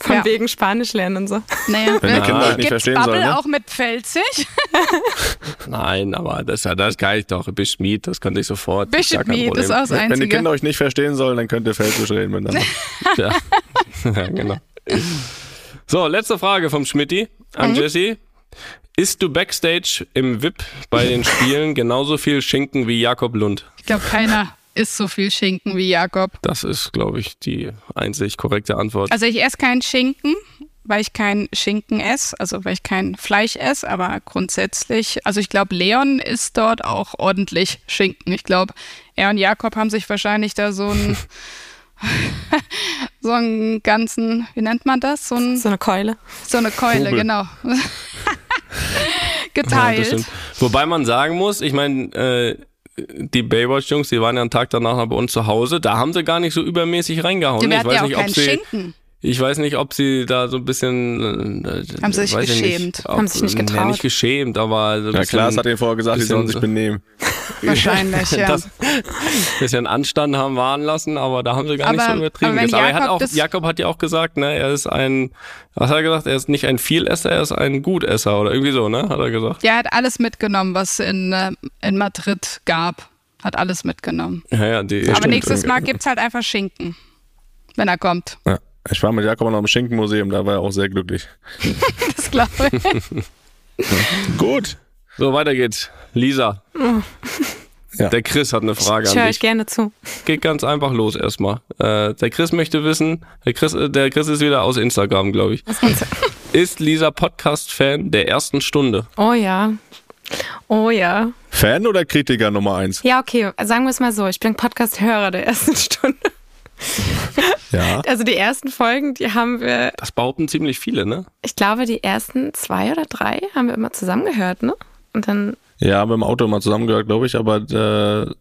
Von Ja. wegen Spanisch lernen und so. Naja, Wenn die Kinder euch nicht Gibt's verstehen Bubble sollen, ne? auch mit Pfälzig? [LAUGHS] Nein, aber das, das kann ich doch. Beschmied, das könnte ich sofort. Das ist auch das Wenn die. Kinder euch nicht verstehen sollen, dann könnt ihr Pfälzisch reden miteinander. [LAUGHS] Ja. [LAUGHS] ja, genau. So, letzte Frage vom Schmidti an Jesse. Isst du Backstage im VIP bei den Spielen genauso viel Schinken wie Jakob Lund? Ich glaube, keiner isst so viel Schinken wie Jakob. Das ist, glaube ich, die einzig korrekte Antwort. Also ich esse keinen Schinken, weil ich kein Schinken esse, also weil ich kein Fleisch esse, aber grundsätzlich, also ich glaube, Leon isst dort auch ordentlich Schinken. Ich glaube, er und Jakob haben sich wahrscheinlich da so ein [LAUGHS] so einen ganzen, wie nennt man das? So, ein, So eine Keule. so eine Keule, Kugel. genau. [LAUGHS] Ja, Geteilt. stimmt. Wobei man sagen muss, ich meine, äh, die Baywatch-Jungs, die waren ja einen Tag danach noch bei uns zu Hause, da haben sie gar nicht so übermäßig reingehauen. Wir ich weiß ja nicht, ob sie, Schinken. ich weiß nicht, ob sie da so ein bisschen äh, Haben sie sich geschämt? Nicht, ob, Haben sich nicht getraut? nicht geschämt, aber so Ja, Klaas hat ihnen vorher gesagt, die bisschen- sollen sich benehmen. [LAUGHS] [LAUGHS] Wahrscheinlich, ja. das bisschen Anstand haben wahren lassen, aber da haben sie gar nicht Aber- so übertrieben. aber aber er hat Jakob auch, Jakob hat ja auch gesagt, ne, er ist ein, was hat er gesagt? Er ist nicht ein Vielesser, er ist ein Gutesser oder irgendwie so, ne, hat er gesagt. Der hat alles mitgenommen, was in, äh, in Madrid gab. Hat alles mitgenommen. Ja, ja, die, Aber stimmt, nächstes. Mal gibt's halt einfach Schinken. Wenn er kommt. Ja. Ich war mit Jakob noch im Schinkenmuseum, da war er auch sehr glücklich. [LAUGHS] Das glaube ich. [LAUGHS] Gut. So, weiter geht's. Lisa. [LAUGHS] Ja. Der Chris hat eine Frage Ich an höre dich. euch gerne zu. Geht ganz einfach los erstmal. Äh, der Chris möchte wissen, der Chris, äh, der Chris ist wieder aus Instagram, glaube ich. [LAUGHS] Ist Lisa Podcast-Fan der ersten Stunde? Oh ja. Oh ja. Fan oder Kritiker Nummer eins? Ja, okay. Sagen wir es mal so. Ich bin Podcast-Hörer der ersten [LAUGHS] Stunde. Ja. Also die ersten Folgen, die haben wir, Das behaupten ziemlich viele, ne? ich glaube, die ersten zwei oder drei haben wir immer zusammengehört, ne? Und dann, Ja, haben wir im Auto mal zusammengehört, glaube ich, aber äh,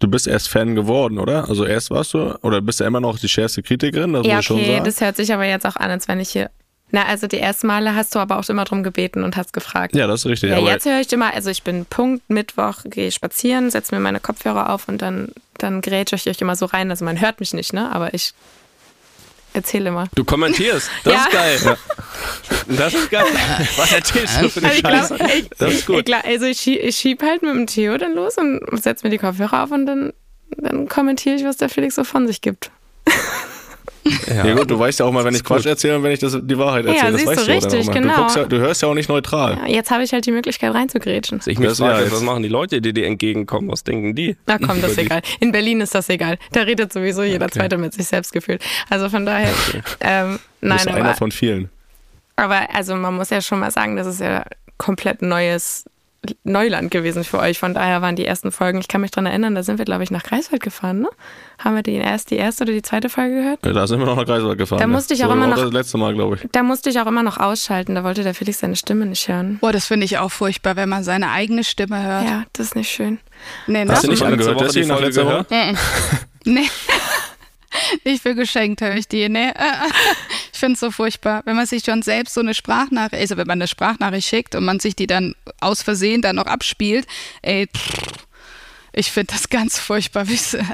du bist erst Fan geworden, oder? Also erst warst du, oder bist du immer noch die schärfste Kritikerin, das ja, schon okay, sagen? das hört sich aber jetzt auch an, als wenn ich hier. Na, also die ersten Male hast du aber auch immer drum gebeten und hast gefragt. ja, das ist richtig. Ja, jetzt höre ich immer, also ich bin Punkt, Mittwoch gehe spazieren, setze mir meine Kopfhörer auf und dann, dann grätsche ich euch immer so rein. Also man hört mich nicht, ne? Aber ich erzähle immer. Du kommentierst. Das Ja. ist geil. Das ist geil. Was erzählst du für eine Also ich Scheiße? glaube, ich, Das ist gut. Ich, also ich, ich schieb halt mit dem Theo dann los und setze mir die Kopfhörer auf und dann, dann kommentiere ich, was der Felix so von sich gibt. [LAUGHS] ja. gut, du weißt ja auch mal, wenn ich. Quatsch erzähle und wenn ich das, die Wahrheit Ja, erzähle. das siehst weißt du du richtig, mal. genau. Du, guckst ja, du hörst ja auch nicht neutral. Ja, jetzt habe ich halt die Möglichkeit reinzugrätschen. Ich mich Das- frage, ja, was machen die Leute, die dir entgegenkommen? Was denken die? Na komm, das ist egal. In Berlin ist das egal. Da redet sowieso jeder Zweite mit sich selbst gefühlt. Also von daher, ähm, Du nein, bist aber, einer von vielen. aber also man muss ja schon mal sagen, das ist ja komplett neues Neuland gewesen für euch. Von daher waren die ersten Folgen, ich kann mich dran erinnern, da sind wir, glaube ich, nach Greifswald gefahren, ne? Haben wir die, erst, die erste oder die zweite Folge gehört? Ja, Da sind wir noch nach Greifswald gefahren. Da ja. musste ich auch So immer war noch- Das letzte Mal, glaube ich. Da musste ich auch immer noch ausschalten, da wollte der Felix seine Stimme nicht hören. Boah, das finde ich auch furchtbar, wenn man seine eigene Stimme hört. Ja, das ist nicht schön. Nee, Hast ne? du nicht angehört, Woche die Jessie, nach Folge gehört? Nee. [LAUGHS] Ich will geschenkt, höre ich die. Nee. [LAUGHS] Ich finde es so furchtbar, wenn man sich schon selbst so eine Sprachnachricht, also wenn man eine Sprachnachricht schickt und man sich die dann aus Versehen dann noch abspielt, ey, pff, ich finde das ganz furchtbar.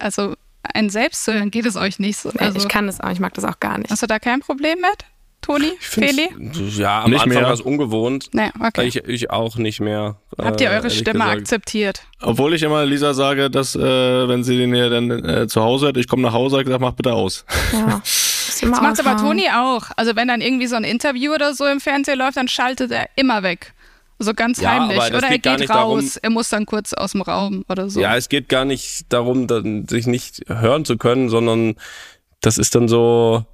Also ein selbst zu hören, geht es euch nicht so. Nee, Also, ich kann das auch, ich mag das auch gar nicht. hast du da kein Problem mit, Toni, Feli? Ja, am Nicht Anfang mehr. war es ungewohnt. Nee, okay. Ich, ich auch nicht mehr. Habt ihr äh, eure Stimme gesagt. akzeptiert? Obwohl ich immer Lisa sage, dass äh, wenn sie den hier dann äh, zu Hause hat, ich komme nach Hause, ich gesagt, mach bitte aus. Ja. [LAUGHS] Ist immer Das macht aber. Toni auch. Also wenn dann irgendwie so ein Interview oder so im Fernsehen läuft, dann schaltet er immer weg. So ganz Ja, heimlich. Oder er geht geht raus. darum- Er muss dann kurz aus dem Raum oder so. Ja, es geht gar nicht darum, dann, sich nicht hören zu können, sondern das ist dann so,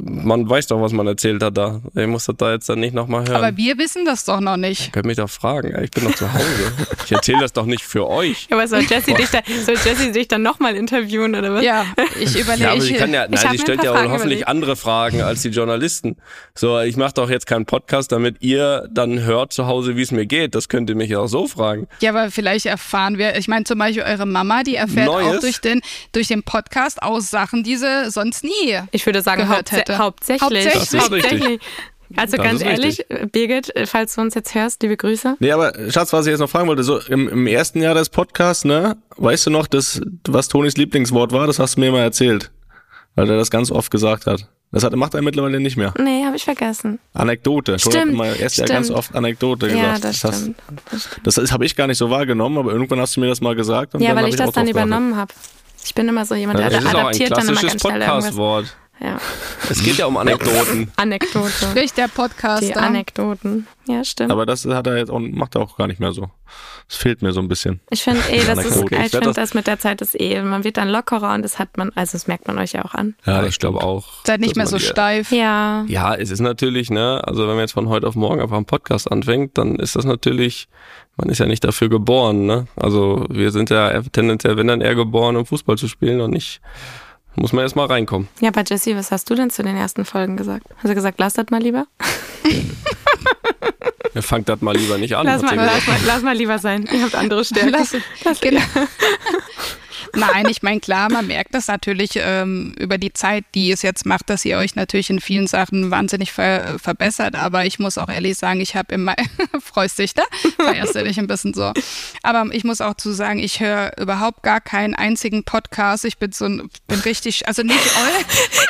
man weiß doch, was man erzählt hat da. Ich muss das da jetzt dann nicht nochmal hören. aber wir wissen das doch noch nicht. Könnt mich doch fragen, ich bin doch zu Hause. Ich erzähle das doch nicht für euch. Ja, aber soll Jessie dich, da, soll Jessie dich dann nochmal interviewen oder was? Ja, ich überlege. Ja, aber sie ich, kann ja, nein, sie stellt ja Fragen hoffentlich überlegt. andere Fragen als die Journalisten. So, ich mache doch jetzt keinen Podcast, damit ihr dann hört zu Hause, wie es mir geht. Das könnt ihr mich auch so fragen. ja, aber vielleicht erfahren wir, ich meine zum Beispiel eure Mama, die erfährt auch Neues? durch den, durch den Podcast aus Sachen, die sie sonst nie. Ich würde sagen, Gehört hätte. hauptsächlich. Hauptsächlich. Das ist richtig. Also Das ganz ehrlich. Birgit, falls du uns jetzt hörst, liebe Grüße. Nee, aber Schatz, was ich jetzt noch fragen wollte, so im, im ersten Jahr des Podcasts, ne, weißt du noch, das, was Tonis Lieblingswort war, das hast du mir mal erzählt. Weil er das ganz oft gesagt hat. Das hat, macht er mittlerweile nicht mehr. Nee, habe ich vergessen. Anekdote. Toni hat Stimmt, immer erst ja stimmt. ganz oft Anekdote Ja, gesagt. das hast- stimmt. Das stimmt. Das, das habe ich gar nicht so wahrgenommen, aber irgendwann hast du mir das mal gesagt. Und Ja, dann weil hab ich das dann übernommen habe. Ich bin immer so jemand, der Das auch ein adaptiert dann immer ganz schnell irgendwas. Podcast-Wort. Ja, [LAUGHS] Es geht ja um Anekdoten. [LAUGHS] Anekdote. Sprich der Podcast. Die Anekdoten. Ja, stimmt. Aber das hat er jetzt auch, macht er auch gar nicht mehr so. Es fehlt mir so ein bisschen. Ich finde eh, das ist, ich finde das- mit der Zeit ist eh, man wird dann lockerer und das hat man, also das merkt man euch ja auch an. Ja, ich glaube auch. Seid nicht mehr so steif. Ja. Ja, es ist natürlich, ne, also wenn man jetzt von heute auf morgen einfach einen Podcast anfängt, dann ist das natürlich, man ist ja nicht dafür geboren, ne? Also wir sind ja tendenziell, wenn dann eher geboren, um Fußball zu spielen und nicht, muss man erst mal reinkommen. Ja, aber Jessie, was hast du denn zu den ersten Folgen gesagt? Hast du gesagt, lass das mal lieber? Ihr fangt das mal lieber nicht an. Lass mal, lass, mal, lass mal lieber sein. Ihr habt andere Stärken. Lass, genau. Nein, ich meine, klar, man merkt das natürlich ähm, über die Zeit, die es jetzt macht, dass ihr euch natürlich in vielen Sachen wahnsinnig ver verbessert. Aber ich muss auch ehrlich sagen, ich habe immer, [LAUGHS] freust dich, ne? Feierst du dich ein bisschen so. Aber ich muss auch zu sagen, ich höre überhaupt gar keinen einzigen Podcast. Ich bin so ein, bin richtig, also nicht [LAUGHS] eu.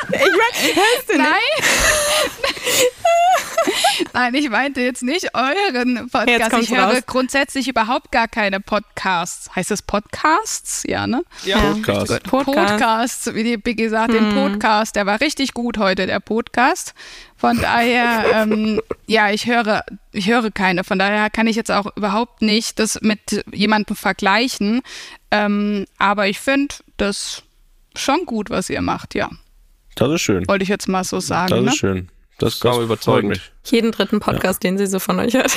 ich mein, hörst du Nein. [LAUGHS] Nein, ich meinte jetzt nicht euren Podcast. Ich höre raus. grundsätzlich überhaupt gar keine Podcasts. Heißt es Podcasts? Ja, ne? Ja, Podcast. Gut. Podcast. Podcasts, wie die Biggie sagt, den Podcast. Der war richtig gut heute, der Podcast. Von daher, [LAUGHS] ähm, ja, ich höre, ich höre keine. Von daher kann ich jetzt auch überhaupt nicht das mit jemandem vergleichen. Ähm, aber ich finde das schon gut, was ihr macht, ja. Das ist schön. Wollte ich jetzt mal so sagen. Das Ne? ist schön. Das, Kann das man überzeugen. freut mich. Jeden dritten Podcast, den sie so von euch hört.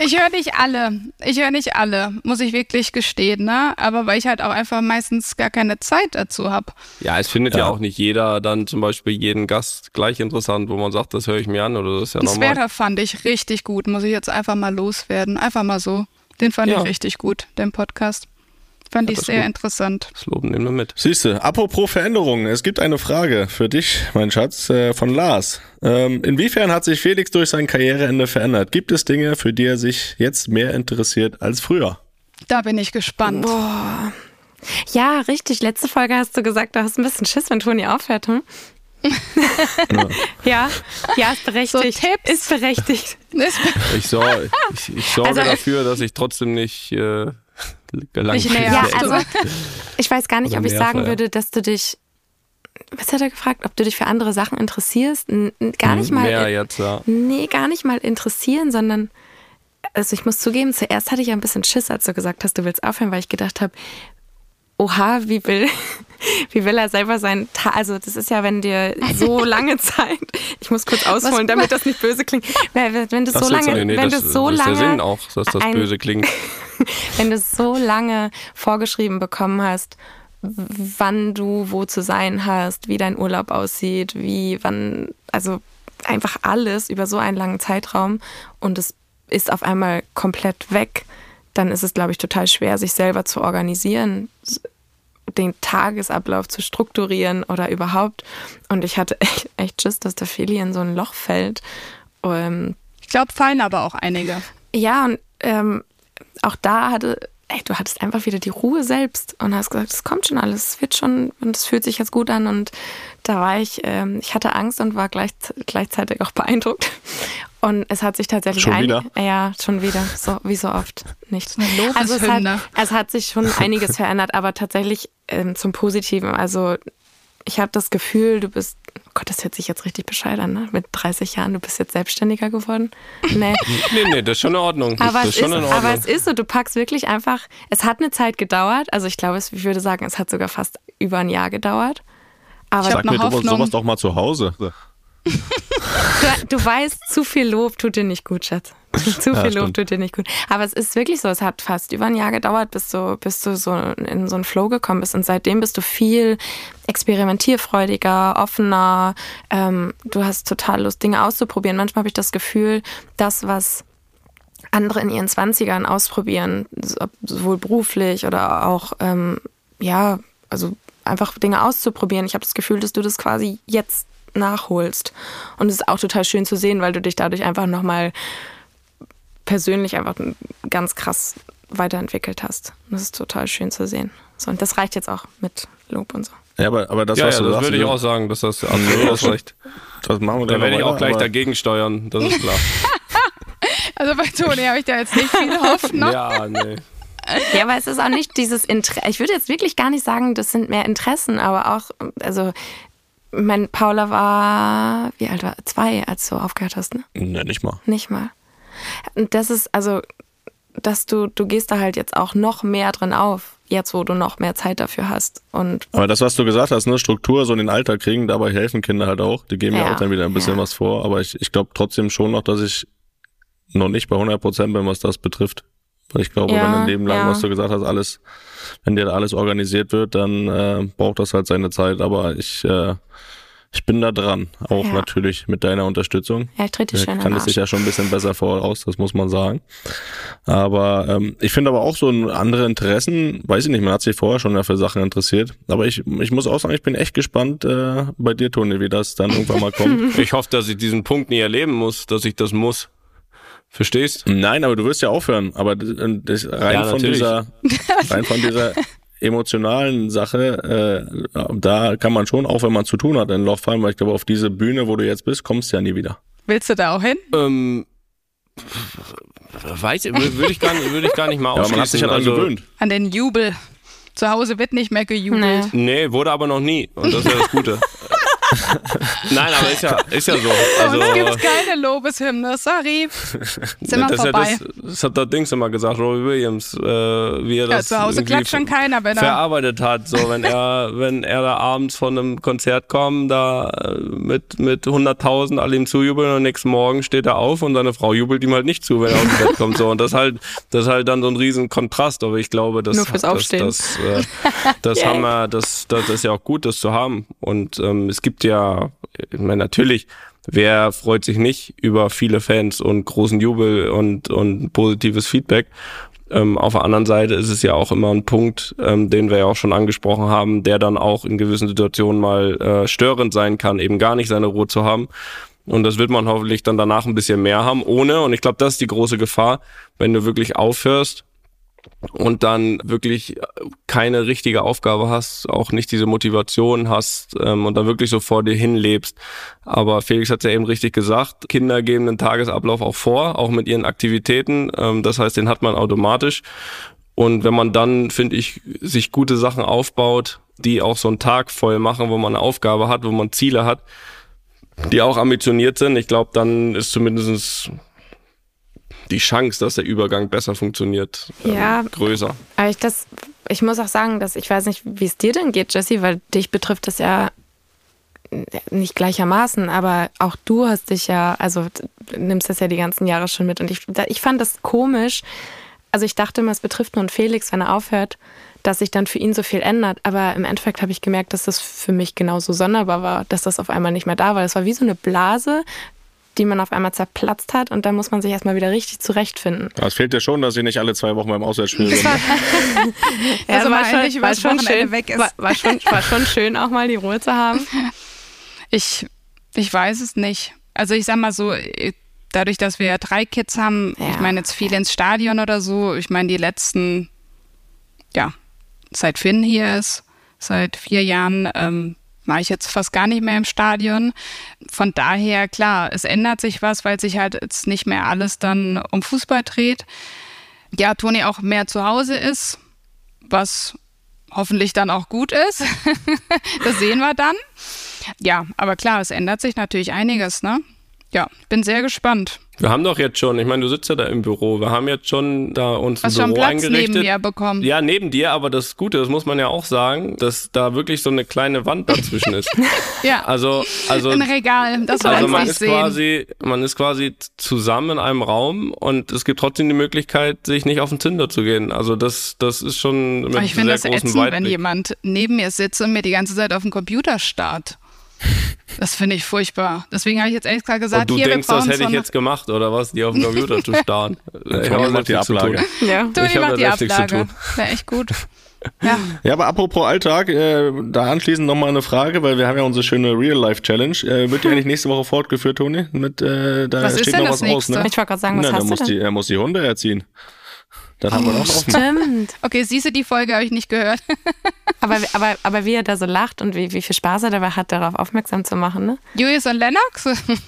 Ich höre nicht alle. Ich höre nicht alle, muss ich wirklich gestehen, ne? Aber weil ich halt auch einfach meistens gar keine Zeit dazu habe. Ja, es findet ja. Ja. auch nicht jeder dann zum Beispiel jeden Gast gleich interessant, wo man sagt, das höre ich mir an oder das ist ja Das normal. wäre fand ich richtig gut, muss ich jetzt einfach mal loswerden. Einfach mal so. Den fand Ja. ich richtig gut, den Podcast. Fand ich sehr gut. interessant. Das Loben nehmen wir mit. Siehste, apropos Veränderungen, es gibt eine Frage für dich, mein Schatz, äh, von Lars. Ähm, inwiefern hat sich Felix durch sein Karriereende verändert? Gibt es Dinge, für die er sich jetzt mehr interessiert als früher? Da bin ich gespannt. Ja, richtig. Letzte Folge hast du gesagt, du hast ein bisschen Schiss, wenn Toni aufhört. Hm? ja, [LAUGHS] ja, ist berechtigt. So Tipps. Ist berechtigt. Ich, sor ich, ich sorge Also, dafür, dass ich trotzdem nicht äh, näher. Ja, Ja, [LAUGHS] also ich weiß gar nicht, ob ich sagen würde, dass du dich. Was hat er gefragt? Ob du dich für andere Sachen interessierst? Gar nicht mal. Mehr jetzt, ja. Nee, gar nicht mal interessieren, sondern. Also ich muss zugeben, zuerst hatte ich ja ein bisschen Schiss, als du gesagt hast, du willst aufhören, weil ich gedacht habe, oha, wie will, [LAUGHS] wie will er selber sein? Ta also das ist ja, wenn dir so [LAUGHS] lange Zeit, ich muss kurz ausholen, damit das nicht böse klingt, wenn, Das so lange, nee, wenn das, du so das ist lange der Sinn auch, dass das ein- böse klingt. [LAUGHS] wenn du so lange vorgeschrieben bekommen hast, wann du wo zu sein hast, wie dein Urlaub aussieht, wie, wann, also einfach alles über so einen langen Zeitraum und es ist auf einmal komplett weg, dann ist es, glaube ich, total schwer, sich selber zu organisieren, den Tagesablauf zu strukturieren oder überhaupt. Und ich hatte [LAUGHS] echt, echt Schiss, dass der Feli in so ein Loch fällt. Ähm, Ich glaube, fallen aber auch einige. ja, und ähm, auch da hatte, ey, du hattest einfach wieder die Ruhe selbst und hast gesagt, es kommt schon alles, es wird schon und es fühlt sich jetzt gut an. Und da war ich, ähm, ich hatte Angst und war gleich, gleichzeitig auch beeindruckt. Und es hat sich tatsächlich Schon ein- wieder? Ja, schon wieder. So, wie so oft. Nicht. Also es hat, [LAUGHS] es hat sich schon einiges verändert, aber tatsächlich ähm, zum Positiven. Also ich habe das Gefühl, du bist, oh Gott, das hört sich jetzt richtig bescheid an, ne? Mit 30 Jahren, du bist jetzt selbstständiger geworden. [LAUGHS] Nee. Nee, nee, das ist schon in Ordnung. Aber das es, ist schon in Ordnung. aber es ist so, du packst wirklich einfach, es hat eine Zeit gedauert, also ich glaube, ich würde sagen, es hat sogar fast über ein Jahr gedauert. Aber Ich Sag mir sowas, Hoffnung. sowas doch mal zu Hause. Du, du weißt, zu viel Lob tut dir nicht gut, Schatz. Zu Ja, viel Lob stimmt. tut dir nicht gut. Aber es ist wirklich so, es hat fast über ein Jahr gedauert, bis du, bis du so in so einen Flow gekommen bist. Und seitdem bist du viel experimentierfreudiger, offener. Ähm, du hast total Lust, Dinge auszuprobieren. Manchmal habe ich das Gefühl, das, was andere in ihren Zwanzigern ausprobieren, so- sowohl beruflich oder auch, ähm, ja, also einfach Dinge auszuprobieren. Ich habe das Gefühl, dass du das quasi jetzt nachholst. Und es ist auch total schön zu sehen, weil du dich dadurch einfach nochmal persönlich einfach ganz krass weiterentwickelt hast. Und das ist total schön zu sehen. So, und das reicht jetzt auch mit Lob und so. Ja, aber, aber das, ja, was ja, du das sagst, würde ich auch sagen, dass das absolut ausreicht. das machen wir Da werde ich auch gleich dagegen steuern, das ist klar. [LAUGHS] Also bei Toni habe ich da jetzt nicht viel Hoffnung. [LAUGHS] Ja, nee. Ja, aber es ist auch nicht dieses Interesse. Ich würde jetzt wirklich gar nicht sagen, das sind mehr Interessen, aber auch, also mein Paula war, wie alt war? Zwei, als du aufgehört hast, ne? Ne, nicht mal. Nicht mal. Und das ist, also, dass du, du gehst da halt jetzt auch noch mehr drin auf, jetzt wo du noch mehr Zeit dafür hast. Und Aber das, was du gesagt hast, ne, Struktur so in den Alltag kriegen, dabei helfen Kinder halt auch. Die geben ja, Ja, auch dann wieder ein bisschen ja. was vor. Aber ich, ich glaube trotzdem schon noch, dass ich noch nicht bei 100 Prozent bin, was das betrifft. Weil ich glaube, Ja, wenn dein Leben lang, ja. was du gesagt hast, alles, wenn dir da alles organisiert wird, dann äh, braucht das halt seine Zeit. Aber ich, äh, ich bin da dran. Auch Ja. natürlich mit deiner Unterstützung. ja, ich trete dich Ja, schön kann an es sich ja schon ein bisschen besser voraus, das muss man sagen. Aber ähm, ich finde aber auch so ein- andere Interessen, weiß ich nicht, man hat sich vorher schon ja für Sachen interessiert. Aber ich, ich muss auch sagen, ich bin echt gespannt äh, bei dir, Toni, wie das dann irgendwann mal kommt. [LAUGHS] Ich hoffe, dass ich diesen Punkt nie erleben muss, dass ich das muss. Verstehst? Nein, aber du wirst ja aufhören. Aber das, das, rein, Ja, von dieser, [LAUGHS] rein von dieser emotionalen Sache, äh, da kann man schon, auch wenn man zu tun hat, in ein Loch fallen, weil ich glaube, auf diese Bühne, wo du jetzt bist, kommst du ja nie wieder. Willst du da auch hin? Ähm, weiß, würde ich, gar nicht- würde ich gar nicht mal Ja, aber man hat sich ja ausschließen. daran Also, gewöhnt. An den Jubel. Zu Hause wird nicht mehr gejubelt. Nee, wurde aber noch nie. Und das ist ja das Gute. [LAUGHS] Nein, aber ist ja, ist ja so. Also, Bei uns gibt's keine Lobeshymne, sorry. [LAUGHS] Sind wir das, ist ja vorbei. das, das hat der Dings immer gesagt, Robbie Williams, äh, wie er Ja, das zu Hause klatscht schon keiner, wenn er. verarbeitet hat. So, wenn er, [LAUGHS] wenn er da abends von einem Konzert kommt, da äh, mit, mit 100.000 alle ihm zujubeln und nächsten Morgen steht er auf und seine Frau jubelt ihm halt nicht zu, wenn er aus dem Bett kommt. So, und das halt, das ist halt dann so ein riesen Kontrast. Aber ich glaube, dass, Nur fürs das, Aufstehen. das, äh, das [LAUGHS] haben wir, das, das ist ja auch gut, das zu haben. Und ähm, es gibt ja, ich meine, natürlich, wer freut sich nicht über viele Fans und großen Jubel und, und positives Feedback? Ähm, auf der anderen Seite ist es ja auch immer ein Punkt, ähm, den wir ja auch schon angesprochen haben, der dann auch in gewissen Situationen mal äh, störend sein kann, eben gar nicht seine Ruhe zu haben. Und das wird man hoffentlich dann danach ein bisschen mehr haben, ohne, und ich glaube, das ist die große Gefahr, wenn du wirklich aufhörst und dann wirklich keine richtige Aufgabe hast, auch nicht diese Motivation hast ähm, und dann wirklich so vor dir hinlebst. Aber Felix hat ja eben richtig gesagt, Kinder geben den Tagesablauf auch vor, auch mit ihren Aktivitäten. Ähm, das heißt, den hat man automatisch. Und wenn man dann, finde ich, sich gute Sachen aufbaut, die auch so einen Tag voll machen, wo man eine Aufgabe hat, wo man Ziele hat, die auch ambitioniert sind, ich glaube, dann ist zumindestens die Chance, dass der Übergang besser funktioniert, ähm, Ja. größer. Aber ich, das, ich muss auch sagen, dass ich weiß nicht, wie es dir denn geht, Jessie, weil dich betrifft das ja nicht gleichermaßen, aber auch du hast dich ja, also nimmst das ja die ganzen Jahre schon mit. Und ich, ich fand das komisch. Also ich dachte immer, es betrifft nur Felix, wenn er aufhört, dass sich dann für ihn so viel ändert. Aber im Endeffekt habe ich gemerkt, dass das für mich genauso sonderbar war, dass das auf einmal nicht mehr da war. Das war wie so eine Blase, die man auf einmal zerplatzt hat und da muss man sich erstmal wieder richtig zurechtfinden. Ja, Es fehlt dir schon, dass ich nicht alle zwei Wochen beim Auswärtsspiel bin. [LAUGHS] Also mal endlich übers Wochenende schön, weg ist. War, war, schon, war schon schön, auch mal die Ruhe zu haben. [LAUGHS] Ich, ich weiß es nicht. Also ich sag mal so, dadurch, dass wir ja drei Kids haben, Ja. ich meine jetzt viel ins Stadion oder so, ich meine die letzten, ja, seit Finn hier ist, seit vier Jahren, ähm, war ich jetzt fast gar nicht mehr im Stadion. Von daher, klar, es ändert sich was, weil sich halt jetzt nicht mehr alles dann um Fußball dreht. Ja, Toni auch mehr zu Hause ist, was hoffentlich dann auch gut ist. [LAUGHS] das sehen wir dann. Ja, aber klar, es ändert sich natürlich einiges, ne? Ja, bin sehr gespannt. Wir haben doch jetzt schon, ich meine, du sitzt ja da im Büro, wir haben jetzt schon da uns ein Hast schon Büro Platz eingerichtet. neben mir bekommen. Ja, neben dir, aber das Gute, das muss man ja auch sagen, dass da wirklich so eine kleine Wand dazwischen ist. [LAUGHS] Ja, Also, also, ein Regal, das wir also man ist sehen. quasi, man ist quasi zusammen in einem Raum und es gibt trotzdem die Möglichkeit, sich nicht auf den Tinder zu gehen. Also das, das ist schon mit Aber ich finde sehr das großen ätzend, wenn Weitblick. jemand neben mir sitzt und mir die ganze Zeit auf den Computer starrt. Das finde ich furchtbar. Deswegen habe ich jetzt extra gesagt, Und du hier, denkst, wir das hätte ich jetzt gemacht, oder was? Die auf dem Computer zu [LAUGHS] starren. Ich Toni habe macht die Ablage. tun. Ja. Toni Ich hab macht da die Ablage. tun. Wäre echt gut. [LAUGHS] Ja. Ja, aber apropos Alltag, äh, da anschließend nochmal eine Frage, weil wir haben ja unsere schöne Real-Life-Challenge. Äh, wird die [LAUGHS] eigentlich nächste Woche fortgeführt, Toni? Mit, äh, da Was ist steht denn noch das was aus, ne? nächste? Ich wollte gerade sagen, was Na, hast muss du die, denn? er muss die Hunde erziehen. Das haben wir noch. Stimmt. Okay, siehst du, die Folge habe ich nicht gehört. [LAUGHS] Aber, aber, aber wie er da so lacht und wie, wie viel Spaß er dabei hat, darauf aufmerksam zu machen, ne? Julius und Lennox, [LAUGHS]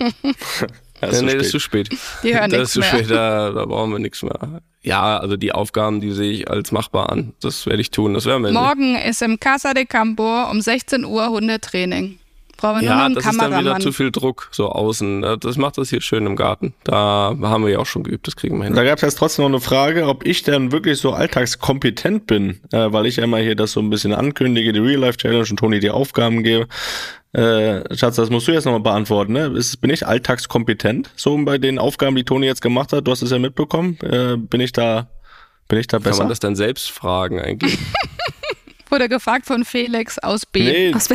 Ja, nee, ist nee, das ist zu spät. die hören das nichts ist zu mehr. spät, da, da brauchen wir nichts mehr. Ja, also die Aufgaben, die sehe ich als machbar an. Das werde ich tun. Das werden wir. Morgen ist im Casa de Campo um 16 Uhr Hundetraining. Brauchen wir nur noch Ja, einen das ist dann wieder zu viel Druck so außen. Das macht das hier schön im Garten. Da haben wir ja auch schon geübt, das kriegen wir hin. Da gab es jetzt trotzdem noch eine Frage, ob ich denn wirklich so alltagskompetent bin, äh, weil ich immer hier das so ein bisschen ankündige, die Real-Life-Challenge und Toni die Aufgaben gebe. Äh, Schatz, das musst du jetzt nochmal beantworten. Ne? Ist, bin ich alltagskompetent so bei den Aufgaben, die Toni jetzt gemacht hat? Du hast es ja mitbekommen. Äh, bin ich da, bin ich da Kann besser? man das dann selbst fragen eigentlich? [LAUGHS] Wurde gefragt von Felix aus B. Nee, Aus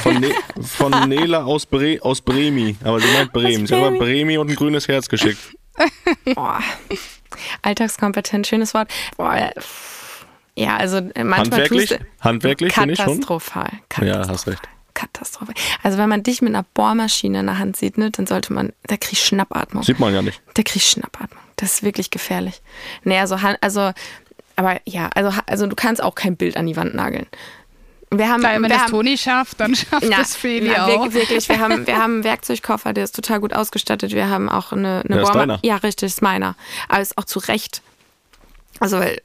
von, ne von Nela aus, Bre aus Bremi. Aber sie meint Bremen. Sie hat aber Bremi und ein grünes Herz geschickt. [LAUGHS] Boah. Alltagskompetent, schönes Wort. Boah. Ja, also äh, manchmal Handwerklich? tust du Handwerklich bin ich schon. katastrophal. Ja, hast recht. Katastrophe. Also wenn man dich mit einer Bohrmaschine in der Hand sieht, ne, dann sollte man, da krieg ich Schnappatmung. Sieht man ja nicht. Da krieg ich Schnappatmung. Das ist wirklich gefährlich. Nee, also, also aber ja, also, ha- also du kannst auch kein Bild an die Wand nageln. Wir haben, Weil wenn wir das haben, Toni schafft, dann schafft na, das Feli na, auch. wir- Wirklich, wir haben, wir haben einen [LAUGHS] Werkzeugkoffer, der ist total gut ausgestattet. Wir haben auch eine, eine Der ist Bohrma- deiner? Ja, richtig, ist meiner. Aber ist auch zu Recht. Also, weil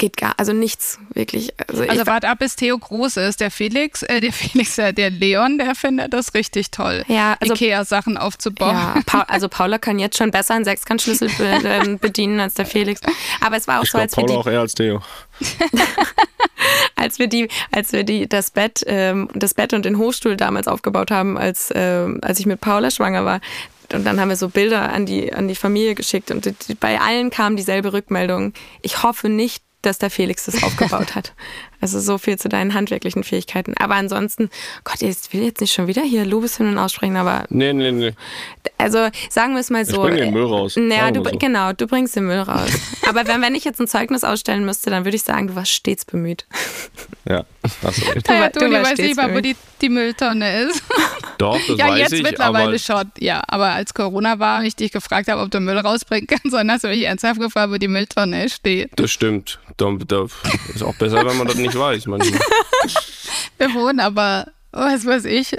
geht gar, also nichts wirklich. Also, Also wart ab, bis Theo groß ist. Der Felix, äh, der [LAUGHS] Felix, äh, der Leon, der findet das richtig toll. Ja, also- Ikea-Sachen aufzubauen. ja, Pa- [LAUGHS] also Paula kann jetzt schon besser einen Sechskantschlüssel be [LAUGHS] ähm, bedienen als der Felix. Aber es war auch Ich so, als wir Paula die auch eher als Theo. als wir die, als wir die das Bett, ähm, das Bett und den Hochstuhl damals aufgebaut haben, als ähm, als ich mit Paula schwanger war. Und dann haben wir so Bilder an die an die Familie geschickt und die, die, bei allen kam dieselbe Rückmeldung. Ich hoffe nicht, dass der Felix das aufgebaut hat. Also so viel zu deinen handwerklichen Fähigkeiten. Aber ansonsten, Gott, ich will jetzt nicht schon wieder hier Lobeshymnen aussprechen, aber Nee, nee, nee. also sagen wir es mal so. bring den Müll raus. Naja, du, so. genau, du bringst den Müll raus. [LAUGHS] Aber wenn, wenn ich jetzt ein Zeugnis ausstellen müsste, dann würde ich sagen, du warst stets bemüht. Ja, hast du recht. Du Ja, war- du Toni warst weiß nicht stets mal, wo bemüht. die, die Mülltonne ist. [LAUGHS] Doch, das ja, weiß jetzt ich, mittlerweile schon. Ja, aber als Corona war, ich dich gefragt habe, ob du Müll rausbringen kannst, dann hast du mich ernsthaft gefragt, wo die Mülltonne steht. das stimmt. Da, da ist auch besser, wenn man das nicht weiß. manchmal. [LAUGHS] Wir wohnen aber, was weiß ich,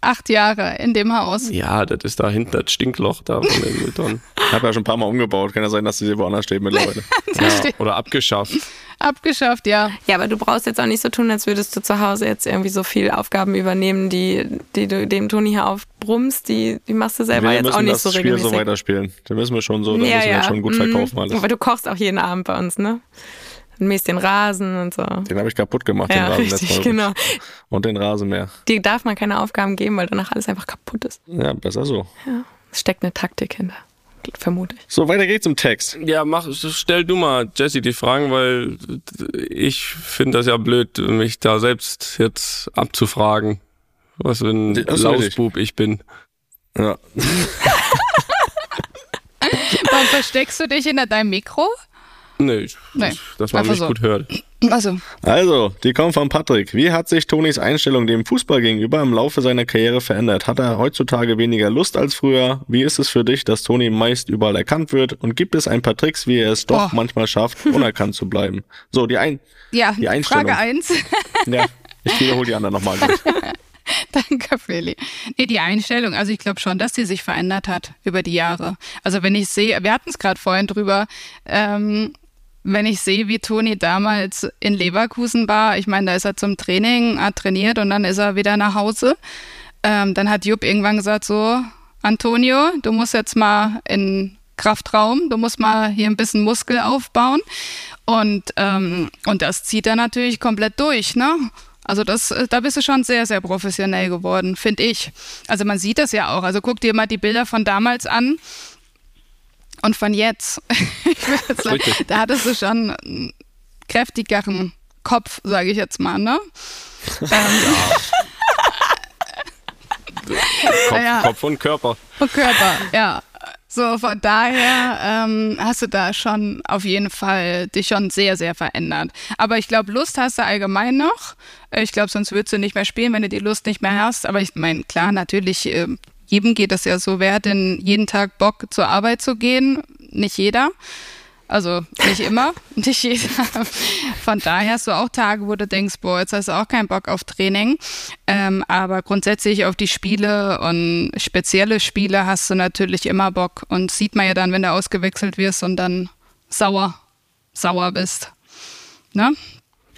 acht Jahre in dem Haus. Ja, das ist da hinten das Stinkloch da von den Mülltonnen. Ich habe ja schon ein paar Mal umgebaut. Kann ja sein, dass sie woanders steht mittlerweile. [LAUGHS] Ja, oder abgeschafft. Abgeschafft, ja. Ja, aber du brauchst jetzt auch nicht so tun, als würdest du zu Hause jetzt irgendwie so viel Aufgaben übernehmen, die, die du dem Toni hier aufbrummst, die, die machst du selber wir jetzt müssen auch nicht das so Spiel regelmäßig. so weiterspielen. Da müssen wir schon so, da müssen wir jetzt schon gut Mhm. verkaufen alles. Aber du kochst auch jeden Abend bei uns, ne? Und mähst den Rasen und so. Den habe ich kaputt gemacht, Ja, den Rasen richtig, Mal. genau. Und den Rasenmäher. Dir darf man keine Aufgaben geben, weil danach alles einfach kaputt ist. Ja, besser so. Es steckt eine Taktik hinter, vermute ich. So, weiter geht's im Text. Ja, mach, stell du mal, Jesse, die Fragen, weil ich finde das ja blöd, mich da selbst jetzt abzufragen. Was für ein so, Lausbub ich bin. Ja. [LAUGHS] Warum versteckst du dich hinter deinem Mikro? Nee, ich, Nee, dass man mich so. gut hört. Also, Also, die kommt von Patrick. Wie hat sich Tonis Einstellung dem Fußball gegenüber im Laufe seiner Karriere verändert? Hat er heutzutage weniger Lust als früher? Wie ist es für dich, dass Toni meist überall erkannt wird? Und gibt es ein paar Tricks, wie er es doch Oh. manchmal schafft, [LAUGHS] unerkannt zu bleiben? So, die ein, ja, Die Einstellung. Frage eins. [LAUGHS] ja, ich wiederhole die anderen nochmal. [LAUGHS] Danke, Feli. Nee, die Einstellung, also ich glaube schon, dass die sich verändert hat über die Jahre. Also wenn ich sehe, wir hatten es gerade vorhin drüber, ähm, wenn ich sehe, wie Toni damals in Leverkusen war, ich meine, da ist er zum Training, hat trainiert und dann ist er wieder nach Hause. Ähm, dann hat Jupp irgendwann gesagt, so, Antonio, du musst jetzt mal in Kraftraum, du musst mal hier ein bisschen Muskel aufbauen. Und, ähm, und das zieht er natürlich komplett durch, ne? Also das, äh, da bist du schon sehr, sehr professionell geworden, finde ich. Also man sieht das ja auch. Also guck dir mal die Bilder von damals an und von jetzt. [LAUGHS] ich würde sagen, da hattest du schon einen kräftigeren Kopf, sage ich jetzt mal, ne? ähm, [LAUGHS] Kopf, Ja. Kopf und Körper. und Körper, ja. So, von daher ähm, hast du da schon auf jeden Fall dich schon sehr, sehr verändert. Aber ich glaube, Lust hast du allgemein noch. Äh, Ich glaube, sonst würdest du nicht mehr spielen, wenn du die Lust nicht mehr hast. Aber ich meine, klar, natürlich, äh, jedem geht das ja so. Wer hat denn jeden Tag Bock zur Arbeit zu gehen? Nicht jeder. Also nicht immer, [LAUGHS] nicht jeder. Von daher hast du auch Tage, wo du denkst, boah, jetzt hast du auch keinen Bock auf Training. Ähm, aber grundsätzlich auf die Spiele und spezielle Spiele hast du natürlich immer Bock. Und sieht man ja dann, wenn du ausgewechselt wirst und dann sauer, sauer bist. Ne?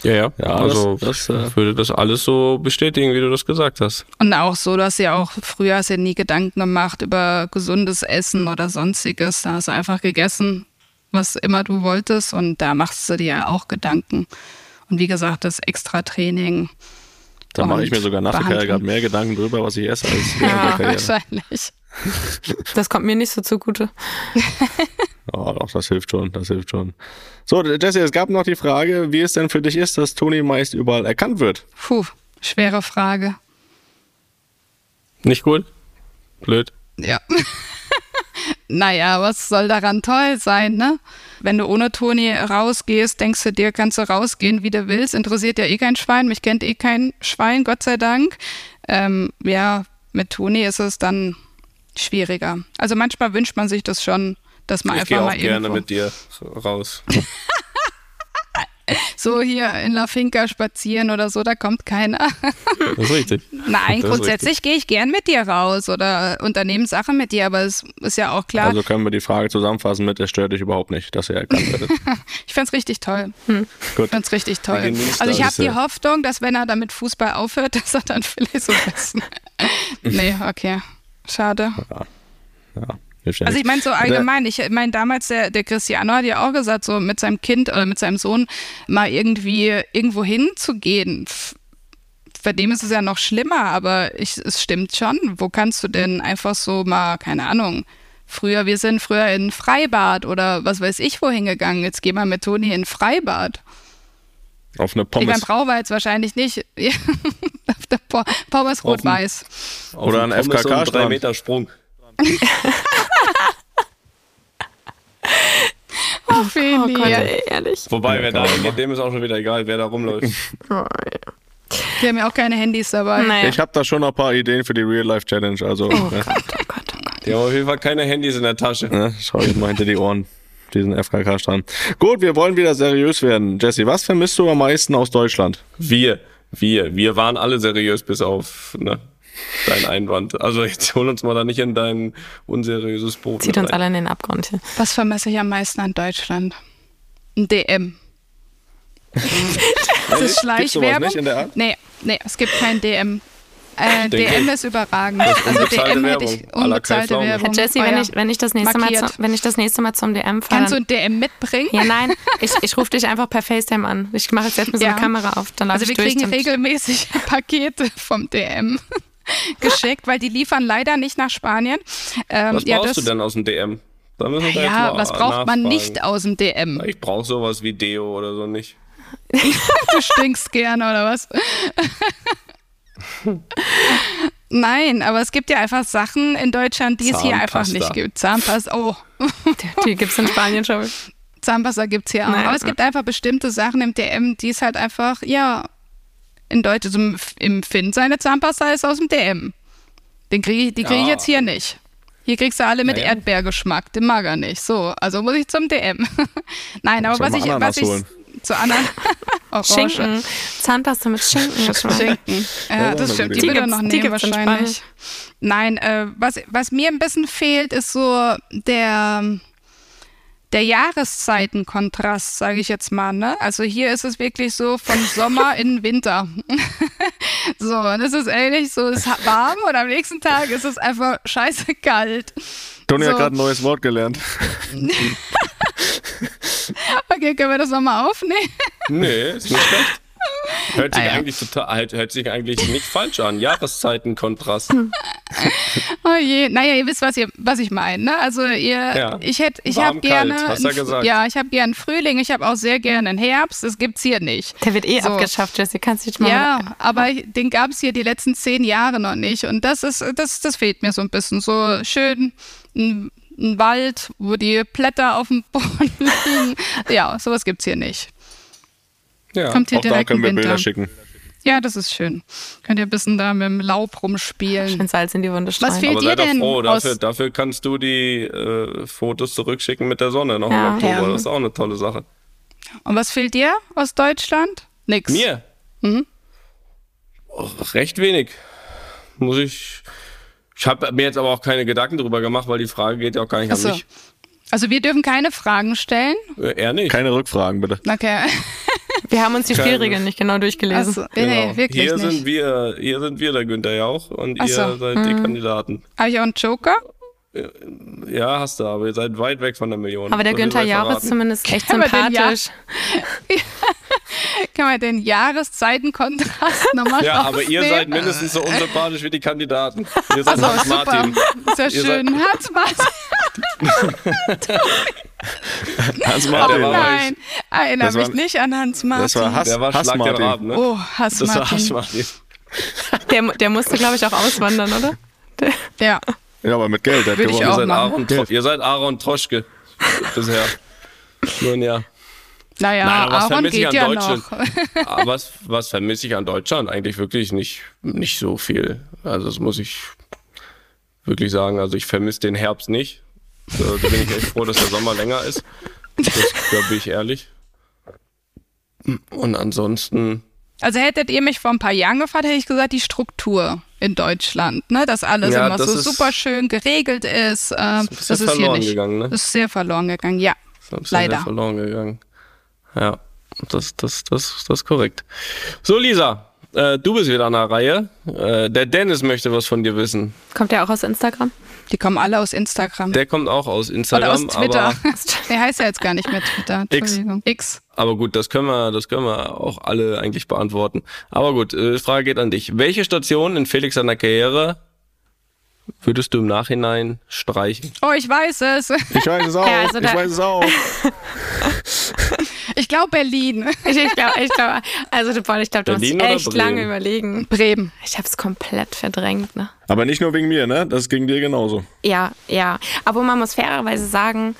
Ja, ja. Ja, also das- das, äh, ich würde das alles so bestätigen, wie du das gesagt hast. Und auch so, du hast ja auch früher hast ja nie Gedanken gemacht über gesundes Essen oder sonstiges. Da hast du einfach gegessen, was immer du wolltest und da machst du dir ja auch Gedanken. Und wie gesagt, das Extra-Training. Da mache ich mir sogar nach der Karriere mehr Gedanken drüber, was ich esse, als [LAUGHS] Ja, Karriere. wahrscheinlich. [LAUGHS] Das kommt mir nicht so zugute. [LAUGHS] Oh, doch, das hilft schon, das hilft schon. So, Jesse, es gab noch die Frage, wie es denn für dich ist, dass Toni meist überall erkannt wird. Puh, schwere Frage. Nicht gut? Blöd. Ja. Naja, was soll daran toll sein, ne? Wenn du ohne Toni rausgehst, denkst du dir, kannst du rausgehen, wie du willst. Interessiert ja eh kein Schwein. Mich kennt eh kein Schwein, Gott sei Dank. Ähm, ja, mit Toni ist es dann schwieriger. Also manchmal wünscht man sich das schon, dass man Ich gehe einfach auch mal gerne irgendwo mit dir raus. [LAUGHS] [LAUGHS] so hier in La Finca spazieren oder so, da kommt keiner. [LAUGHS] Das ist richtig. Nein, Das grundsätzlich gehe ich gern mit dir raus oder unternehmen Sachen mit dir, aber es ist ja auch klar, Also können wir die Frage zusammenfassen mit, es stört dich überhaupt nicht, dass ihr erkannt werdet. [LAUGHS] Ich find's richtig toll. Gut. Ich find's richtig toll. Also ich habe die. Hoffnung, dass wenn er damit Fußball aufhört, dass er dann vielleicht so ist. nee, okay. Schade. Ja, ja Also ich meine so allgemein, ich meine damals der, der Cristiano hat ja auch gesagt, so mit seinem Kind oder mit seinem Sohn mal irgendwie irgendwo hinzugehen. Bei dem ist es ja noch schlimmer, aber ich, es stimmt schon. Wo kannst du denn einfach so mal, keine Ahnung, früher, wir sind früher in Freibad oder was weiß ich wohin gegangen. Jetzt geh mal mit Toni in Freibad. Auf eine Ich meine, Pommes Brauweiz jetzt wahrscheinlich nicht. [LAUGHS] Auf der Po- Pommes rot-weiß. oder ein Pommes FKK-Strand. Meter Sprung. [LAUGHS] Oh, Oh Feli. Gott, ey, ehrlich. Wobei, wer da hingeht, dem ist auch schon wieder egal, wer da rumläuft. [LAUGHS] Oh, ja. Wir haben ja auch keine Handys dabei. Naja. Ich habe da schon noch ein paar Ideen für die Real-Life-Challenge, also Oh ne, Gott, oh Gott, oh Gott. Die haben auf jeden Fall keine Handys in der Tasche. ne, schau ich mal hinter die Ohren, diesen FKK-Strand. Gut, wir wollen wieder seriös werden. Jesse, was vermisst du am meisten aus Deutschland? Wir, wir, wir waren alle seriös bis auf ne, dein Einwand. Also jetzt hol uns mal da nicht in dein unseriöses Boot. Zieht uns alle in den Abgrund hier. Was vermisse ich am meisten an Deutschland? Ein DM. [LAUGHS] das ist Schleichwerbung. nicht in der Art? Nee, nee, es gibt kein DM. Äh, DM ist überragend. ist Also unbezahlte DM hätte ich unbezahlte. Werbung. Herr Jesse, Oh wenn, ich, wenn, ich das nächste mal zum, wenn ich das nächste Mal zum DM fahre. Kannst du ein DM mitbringen? Ja, nein, [LAUGHS] ich, ich rufe dich einfach per FaceTime an. Ich mache jetzt jetzt mit so Ja. einer Kamera auf. Dann Also ich wir durch. kriegen regelmäßig [LAUGHS] Pakete vom DM geschickt, weil die liefern leider nicht nach Spanien. Ähm, Was ja, brauchst das, du denn aus dem DM? Da Ja, was braucht man nicht aus dem DM? Ich brauche sowas wie Deo oder so nicht. [LAUGHS] Du stinkst gerne oder was? [LAUGHS] Nein, aber es gibt ja einfach Sachen in Deutschland, die es hier einfach Zahnpasta. nicht gibt. Zahnpasta, oh, Die gibt es in Spanien schon. Zahnpasta gibt's hier auch. Nein. Aber es gibt einfach bestimmte Sachen im DM, die es halt einfach, ja, in Deutsch, also im, Finn, seine Zahnpasta ist aus dem DM. Den krieg ich, die kriege ich Ja. jetzt hier nicht. Hier kriegst du alle mit Naja. Erdbeergeschmack, den mag er nicht. So, also muss ich zum DM. [LAUGHS] Nein, aber was ich, was ich holen. zu anderen [LAUGHS] [LAUGHS] Orange. Schinken. Zahnpasta mit Schinken. Schinken. Ja, ist das stimmt. Die Idee. würde noch Die nehmen in wahrscheinlich. Nein, äh, was, was mir ein bisschen fehlt, ist so der, der Jahreszeitenkontrast, sage ich jetzt mal. Ne? Also hier ist es wirklich so von Sommer in Winter. [LAUGHS] so, und es ist ehrlich so, es ist warm und am nächsten Tag ist es einfach scheiße kalt. Toni hat So. gerade ein neues Wort gelernt. [LAUGHS] Okay, können wir das nochmal aufnehmen? Nee, ist nicht schlecht. Hört sich, Ah ja. eigentlich total, hört sich eigentlich nicht falsch an. Jahreszeitenkontrast. [LAUGHS] Oh je, naja, ihr wisst, was, ihr, was ich meine. Ne? Also ihr, Ja. ich hätte, ich habe gerne, kalt, hast du ja ja, ich habe gerne Frühling, ich habe auch sehr gerne einen Herbst. Das gibt's hier nicht. Der wird eh So. abgeschafft, Jesse. Kannst du dich mal. Ja, aber den gab's hier die letzten zehn Jahre noch nicht und das ist, das, das fehlt mir so ein bisschen. So schön ein, ein Wald, wo die Blätter auf dem Boden [LAUGHS] liegen. Ja, sowas gibt's hier nicht. Ja. Kommt hier Auch da direkt können wir Winter. Bilder schicken. Ja, das ist schön. Könnt ihr ein bisschen da mit dem Laub rumspielen. Schön Salz in die Wunde streuen. fehlt Aber dir denn froh, dafür, dafür kannst du die äh, Fotos zurückschicken mit der Sonne noch Ja. im Oktober. Ja. Das ist auch eine tolle Sache. Und was fehlt dir aus Deutschland? Nix. Mir? Mhm. Oh, recht wenig. Muss ich. Ich habe mir jetzt aber auch keine Gedanken drüber gemacht, weil die Frage geht ja auch gar nicht Achso. an mich. Also wir dürfen keine Fragen stellen. Äh, er nicht. Keine Rückfragen, bitte. Okay. [LAUGHS] Wir haben uns die Spielregeln nicht genau durchgelesen. Also, nee, nee, wirklich hier nicht. sind wir, hier sind wir der Günther Jauch und Ach ihr so. seid die Kandidaten. Habe ich auch einen Joker? Ja, hast du, aber ihr seid weit weg von der Million. Aber der Günther sei Jauch ist zumindest echt Kann man den ja- sympathisch. [LAUGHS] Kann man den Jahreszeitenkontrast nochmal Ja, aber ihr seid mindestens so unsympathisch wie die Kandidaten. Ihr seid Also, Hans super. Martin. Ist ja schön. Hans Martin. [LAUGHS] Hans Oh der war nein, erinnere Das war- mich nicht an Hans Martin. Das war Hass, Der war Hass Schlag der Martin. Raben, ne? Oh, Hass das war Martin. Hass Martin. Der, der musste, glaube ich, auch auswandern, oder? Der, Ja, Ja, aber mit Geld. Der hat gewonnen. Ihr auch seid. Aaron, Tro- ihr seid Aaron Troschke bisher. Nun ja. naja, Nein, aber was Aaron vermisse ich geht an ja Deutschland? [LAUGHS] Aber was, was vermisse ich an Deutschland? Eigentlich wirklich nicht, nicht so viel. Also das muss ich wirklich sagen. Also ich vermisse den Herbst nicht. Da, da bin ich echt froh, dass der Sommer länger ist. Das, da bin ich ehrlich. Und ansonsten, Also hättet ihr mich vor ein paar Jahren gefragt, hätte ich gesagt, die Struktur in Deutschland, ne? dass alles Ja, immer das so ist- super schön geregelt ist. Ähm, bisschen das ist hier verloren nicht. gegangen, ne? Das ist sehr verloren gegangen, ja. ist Leider. sehr verloren gegangen. Ja, das, das, das, das ist korrekt. So, Lisa, äh, du bist wieder an der Reihe. Äh, der Dennis möchte was von dir wissen. kommt der auch aus Instagram? Die kommen alle aus Instagram. Der kommt auch aus Oder Instagram. aus Twitter. Aber, [LAUGHS] Der heißt ja jetzt gar nicht mehr Twitter. X. Entschuldigung. X. aber gut, das können wir, das können wir auch alle eigentlich beantworten. Aber gut, äh, die Frage geht an dich. Welche Station in Felix seiner Karriere würdest du im Nachhinein streichen? Oh, ich weiß es. Ich weiß es [LAUGHS] auch. Ja, also ich weiß es auch. [LAUGHS] Ich glaube Berlin. [LAUGHS] Ich, ich glaube, ich glaub, also du, ich glaube, du musst Berlin oder echt Bremen? lange überlegen. Bremen. Ich habe es komplett verdrängt, ne? Aber nicht nur wegen mir, ne? Das ging dir genauso. Ja, ja. Aber man muss fairerweise sagen,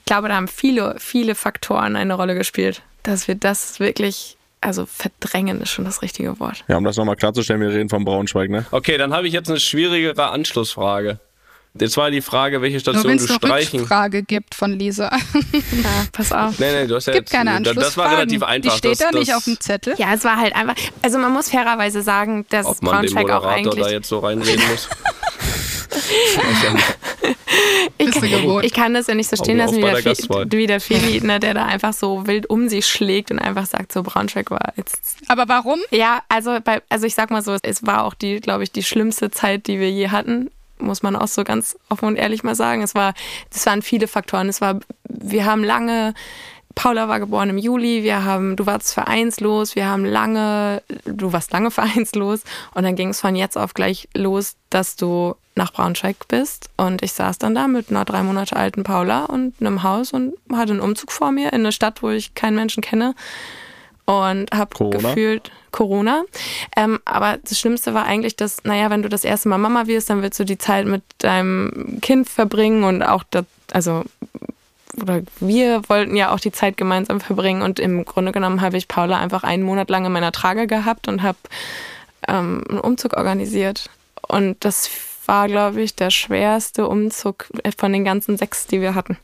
ich glaube, da haben viele, viele Faktoren eine Rolle gespielt, dass wir das wirklich, also verdrängen ist schon das richtige Wort. Ja, um das nochmal klarzustellen, wir reden von Braunschweig, ne? Okay, dann habe ich jetzt eine schwierigere Anschlussfrage. Jetzt war die Frage, welche Nur Station wenn du es eine streichen. Rückfrage gibt von Lisa. [LAUGHS] Ja, pass auf. Nee, nee, du hast ja gibt jetzt, keine Anschlussfragen. Das war relativ einfach. Die steht das, da nicht das, auf dem Zettel. Ja, es war halt einfach, also man muss fairerweise sagen, dass Ob man den Braunschweig auch Moderator eigentlich. da jetzt so reinreden muss. [LAUGHS] Ich kann, ich kann das ja nicht so stehen lassen, wie der, der wie der Feli, ne, der da einfach so wild um sich schlägt und einfach sagt, so Braunschweig war jetzt. Aber warum? Ja, also bei, also ich sag mal so, es war auch die, glaube ich, die schlimmste Zeit, die wir je hatten. Muss man auch so ganz offen und ehrlich mal sagen. Es war, es waren viele Faktoren. Es war, wir haben lange, Paula war geboren im Juli, wir haben, du warst vereinslos, wir haben lange, du warst lange [LAUGHS] vereinslos und dann ging es von jetzt auf gleich los, dass du nach Braunschweig bist und ich saß dann da mit einer drei Monate alten Paula und einem Haus und hatte einen Umzug vor mir in eine Stadt, wo ich keinen Menschen kenne und habe gefühlt Corona. Ähm, aber das Schlimmste war eigentlich, dass, naja, wenn du das erste Mal Mama wirst, dann willst du die Zeit mit deinem Kind verbringen und auch, das, also, oder wir wollten ja auch die Zeit gemeinsam verbringen und im Grunde genommen habe ich Paula einfach einen Monat lang in meiner Trage gehabt und habe ähm, einen Umzug organisiert. Und das war, glaube ich, der schwerste Umzug von den ganzen sechs, die wir hatten.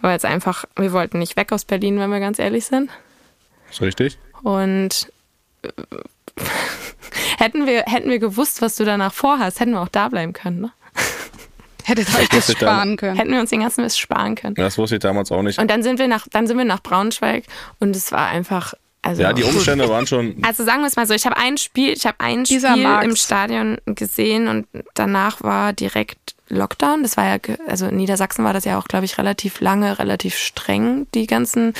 Weil es einfach, wir wollten nicht weg aus Berlin, wenn wir ganz ehrlich sind. Ist richtig? Und äh, [LAUGHS] hätten wir, hätten wir gewusst, was du danach vorhast, hätten wir auch da bleiben können. Ne? Hättet euch das sparen können. Hätten wir uns den ganzen Mist sparen können. Das wusste ich damals auch nicht. Und dann sind wir nach, dann sind wir nach Braunschweig und es war einfach, also. Ja, die Umstände waren schon. Also sagen wir es mal so, ich habe ein Spiel, ich habe ein Spiel im Stadion gesehen und danach war direkt Lockdown. Das war ja, also in Niedersachsen war das ja auch, glaube ich, relativ lange, relativ streng, die ganzen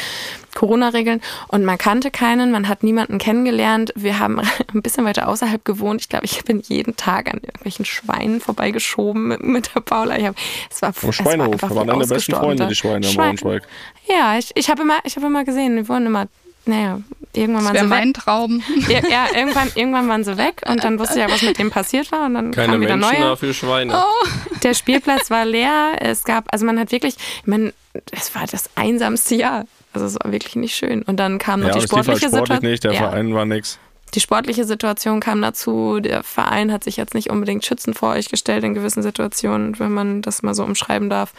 Corona-Regeln. Und man kannte keinen, man hat niemanden kennengelernt. Wir haben [LAUGHS] ein bisschen weiter außerhalb gewohnt. Ich glaube, ich bin jeden Tag an irgendwelchen Schweinen vorbeigeschoben mit, mit der Paula. Ich hab, es war, Am es war Schweinehof. waren deine besten Freunde, die Schweine in Schwein- Braunschweig. Ja, ich, ich habe immer, ich habe immer gesehen, die wurden immer, naja, irgendwann Das waren wäre sie weg. mein Traum. Ja, ja irgendwann, irgendwann waren sie weg und dann wusste ich ja, was mit dem passiert war und dann Keine kam wieder Menschen neue. dafür Schweine. Oh. Der Spielplatz war leer. Es gab, also man hat wirklich, ich meine, es war das einsamste Jahr. Also es war wirklich nicht schön. Und dann kam noch Ja, die halt sportliche sportlich Situation. nicht, der ja, Verein war nix. die sportliche Situation kam dazu. Der Verein hat sich jetzt nicht unbedingt schützend vor euch gestellt in gewissen Situationen, wenn man das mal so umschreiben darf.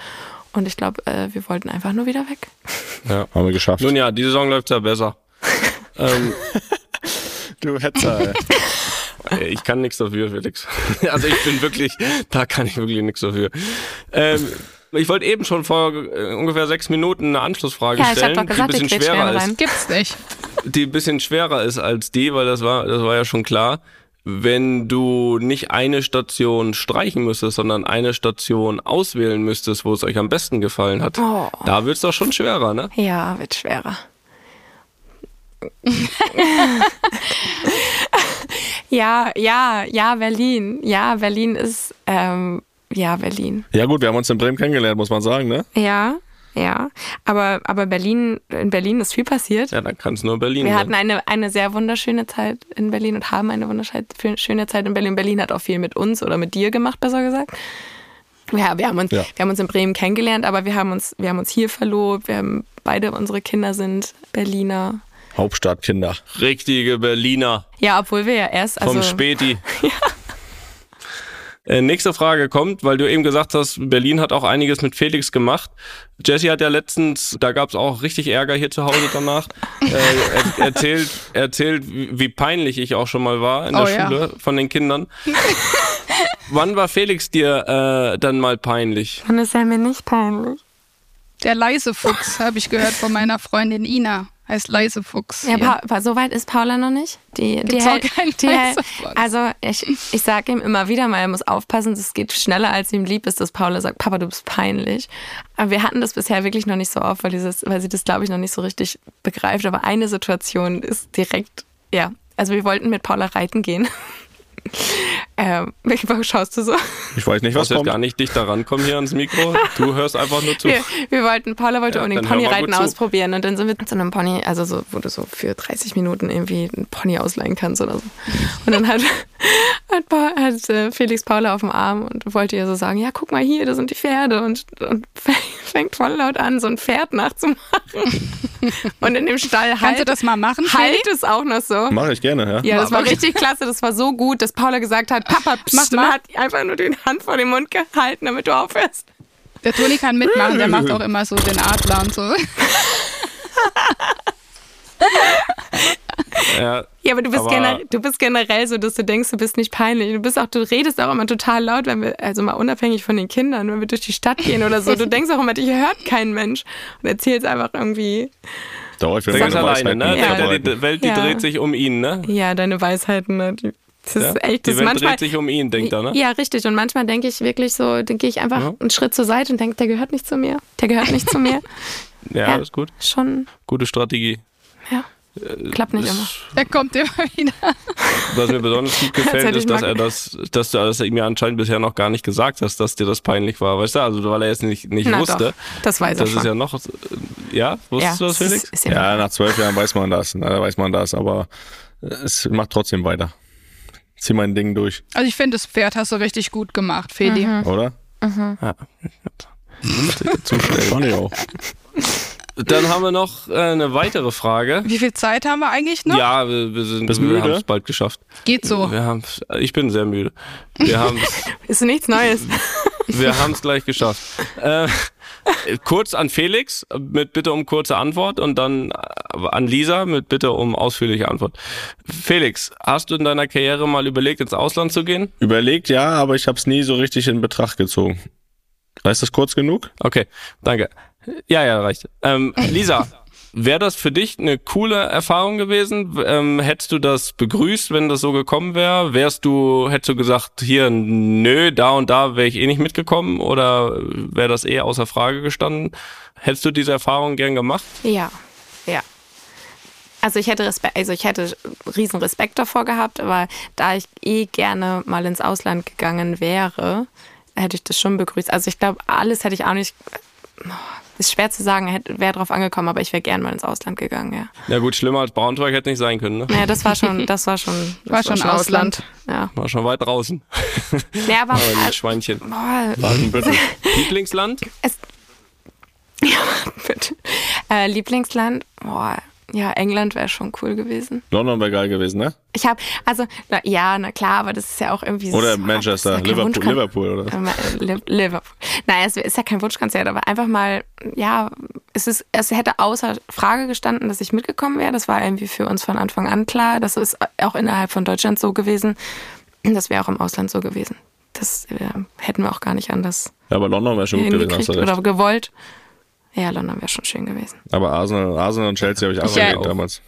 Und ich glaube, äh, wir wollten einfach nur wieder weg. Ja. Haben wir geschafft. Nun ja, die Saison läuft ja besser. Ähm, [LAUGHS] du Hetzer, ey. ich kann nichts dafür, Felix. [LAUGHS] Also ich bin wirklich, da kann ich wirklich nichts dafür. Ähm, ich wollte eben schon vor äh, ungefähr sechs Minuten eine Anschlussfrage Ja, ich hab stellen, doch gesagt, die ein bisschen schwerer ist. Gibt's nicht. die ein bisschen schwerer ist als die, weil das war, das war ja schon klar. Wenn du nicht eine Station streichen müsstest, sondern eine Station auswählen müsstest, wo es euch am besten gefallen hat, Oh. da wird's doch schon schwerer, ne? Ja, wird schwerer. Ja, ja, ja, Berlin. Ja, Berlin ist, ähm, ja, Berlin. Ja gut, wir haben uns in Bremen kennengelernt, muss man sagen, ne? Ja, ja. Aber, aber Berlin, in Berlin ist viel passiert. Ja, dann kann es nur Berlin Wir sein. hatten eine, eine sehr wunderschöne Zeit in Berlin und haben eine wunderschöne Zeit in Berlin. Berlin hat auch viel mit uns oder mit dir gemacht, besser gesagt. Ja, wir haben uns, Ja. wir haben uns in Bremen kennengelernt, aber wir haben uns, wir haben uns hier verlobt. Wir haben beide unsere Kinder sind Berliner. Hauptstadtkinder. Richtige Berliner Ja, obwohl wir ja erst, also vom Späti. [LAUGHS] Äh, nächste Frage kommt, weil du eben gesagt hast, Berlin hat auch einiges mit Felix gemacht. Jesse hat ja letztens, da gab es auch richtig Ärger hier zu Hause danach, äh, er, erzählt, erzählt, wie peinlich ich auch schon mal war in der Oh ja. Schule von den Kindern. Wann war Felix dir äh, dann mal peinlich? Wann ist er mir nicht peinlich? Der leise Fuchs, habe ich gehört von meiner Freundin Ina. Heißt leise Fuchs. Ja, pa pa so weit ist Paula noch nicht. Die, die Gibt's hält, keinen die hält, also ich, ich sage ihm immer wieder mal, er muss aufpassen, es geht schneller, als ihm lieb ist, dass Paula sagt, Papa, du bist peinlich. Aber wir hatten das bisher wirklich noch nicht so oft, weil, dieses, weil sie das, glaube ich, noch nicht so richtig begreift. Aber eine Situation ist direkt, ja, also wir wollten mit Paula reiten gehen. [LAUGHS] ähm, was schaust du so? Ich weiß nicht, Du was jetzt gar nicht dichter rankommen hier ans Mikro. Du hörst einfach nur zu. Wir, wir wollten, Paula wollte Ja, unbedingt Ponyreiten ausprobieren und dann sind wir zu einem Pony, also so, wo du so für 30 Minuten irgendwie einen Pony ausleihen kannst oder so. Und dann hat, hat, Pa- hat äh, Felix Paula auf dem Arm und wollte ihr so sagen, ja, guck mal hier, da sind die Pferde und, und [LAUGHS] fängt voll laut an, so ein Pferd nachzumachen. [LAUGHS] Und in dem Stall Kannst du halt, das mal machen, halt es auch noch so. Mache ich gerne, ja. Ja, das war richtig klasse. Das war so gut, dass Paula gesagt hat, Papa, pst, Mach mal. hat einfach nur die Hand vor den Mund gehalten, damit du aufhörst. Der Toni kann mitmachen, der macht auch [LAUGHS] immer so den Adler und so. [LAUGHS] Ja, Ja, aber du bist, Aber- generell, du bist generell so, dass du denkst, du bist nicht peinlich. Du bist auch, du redest auch immer total laut, wenn wir, also mal unabhängig von den Kindern, wenn wir durch die Stadt gehen oder so. Du [LAUGHS] denkst auch immer, dich hört kein Mensch und erzählst einfach irgendwie, Doch, ich will ganz alleine, ne? Ja. Der, die Welt, die Ja. dreht sich um ihn, ne? ja, deine Weisheiten. Ne? Die, das ist Ja? echt, die das ist Welt manchmal. dreht sich um ihn, denkt er, ne? Ja, richtig. Und manchmal denke ich wirklich so, dann gehe ich einfach einen Schritt zur Seite und denke, der gehört nicht zu mir. Der gehört nicht zu mir. [LAUGHS] Ja, Ja. ist gut. Schon, Gute Strategie. Ja. Klappt nicht immer. Er kommt immer [LAUGHS] wieder. Was mir besonders gut [LAUGHS] gefällt, ist, dass er das, dass du das mir anscheinend bisher noch gar nicht gesagt hast, dass dir das peinlich war, weißt du? Also weil er jetzt nicht, nicht Na wusste. doch, das weiß er Das schon. ist ja noch, ja, wusstest du das, es ist- Felix? Ist, ja, Ja, nach zwölf Jahren weiß man das. Na, da weiß man das, aber es macht trotzdem weiter. Zieh mein Ding durch, Also ich finde, das Pferd hast du richtig gut gemacht, Feli. Mhm. oder? Ja. [LAUGHS] Zustellen. Fand ich auch. Dann haben wir noch äh, eine weitere Frage. Wie viel Zeit haben wir eigentlich noch? Ja, wir, wir sind, Bist wir müde? haben es bald geschafft. Geht so. Wir haben's, ich bin sehr müde. Wir haben [LAUGHS] ist nichts Neues. [LAUGHS] wir haben's gleich geschafft. Äh, kurz an Felix mit Bitte um kurze Antwort und dann äh, an Lisa mit Bitte um ausführliche Antwort. Felix, hast du in deiner Karriere mal überlegt, ins Ausland zu gehen? Überlegt, ja, aber ich habe es nie so richtig in Betracht gezogen. Reicht das kurz genug? Okay, danke. Ja, ja, reicht. Ähm, Lisa, wäre das für dich eine coole Erfahrung gewesen? Ähm, hättest du das begrüßt, wenn das so gekommen wäre? Wärst du, hättest du gesagt, hier, nö, da und da wäre ich eh nicht mitgekommen oder wäre das eh außer Frage gestanden? Hättest du diese Erfahrung gern gemacht? Ja, ja. Also ich hätte Respekt, also ich hätte riesen Respekt davor gehabt, aber da ich eh gerne mal ins Ausland gegangen wäre, hätte ich das schon begrüßt. Also ich glaube, alles hätte ich auch nicht. Ist schwer zu sagen, wäre drauf angekommen, aber ich wäre gern mal ins Ausland gegangen, ja. Ja gut, schlimmer als Braunschweig hätte nicht sein können, ne? Naja, das war schon, das war schon, das War schon Ausland. Ja. War schon weit draußen. Ja, aber, Aber ein äh, Schweinchen. Baden-Württemberg. Lieblingsland? es, [LAUGHS] ja, bitte. Äh, Lieblingsland, boah, ja, England wäre schon cool gewesen. London wäre geil gewesen, ne? Ich habe, also, na, ja, na klar, aber das ist ja auch irgendwie Oder so, Manchester, [LAUGHS] Liverpool, Liverpool oder? Ähm, äh, Li- Liverpool. Nein, es ist ja kein Wunschkonzert, aber einfach mal, ja, es ist, es hätte außer Frage gestanden, dass ich mitgekommen wäre. Das war irgendwie für uns von Anfang an klar. Das ist auch innerhalb von Deutschland so gewesen. Das wäre auch im Ausland so gewesen. Das äh, hätten wir auch gar nicht anders Ja, aber London wäre schon gut gewesen, hast du recht. oder gewollt. Ja, London wäre schon schön gewesen. Aber Arsenal, Arsenal und Chelsea habe ich auch Ja. erlebt damals.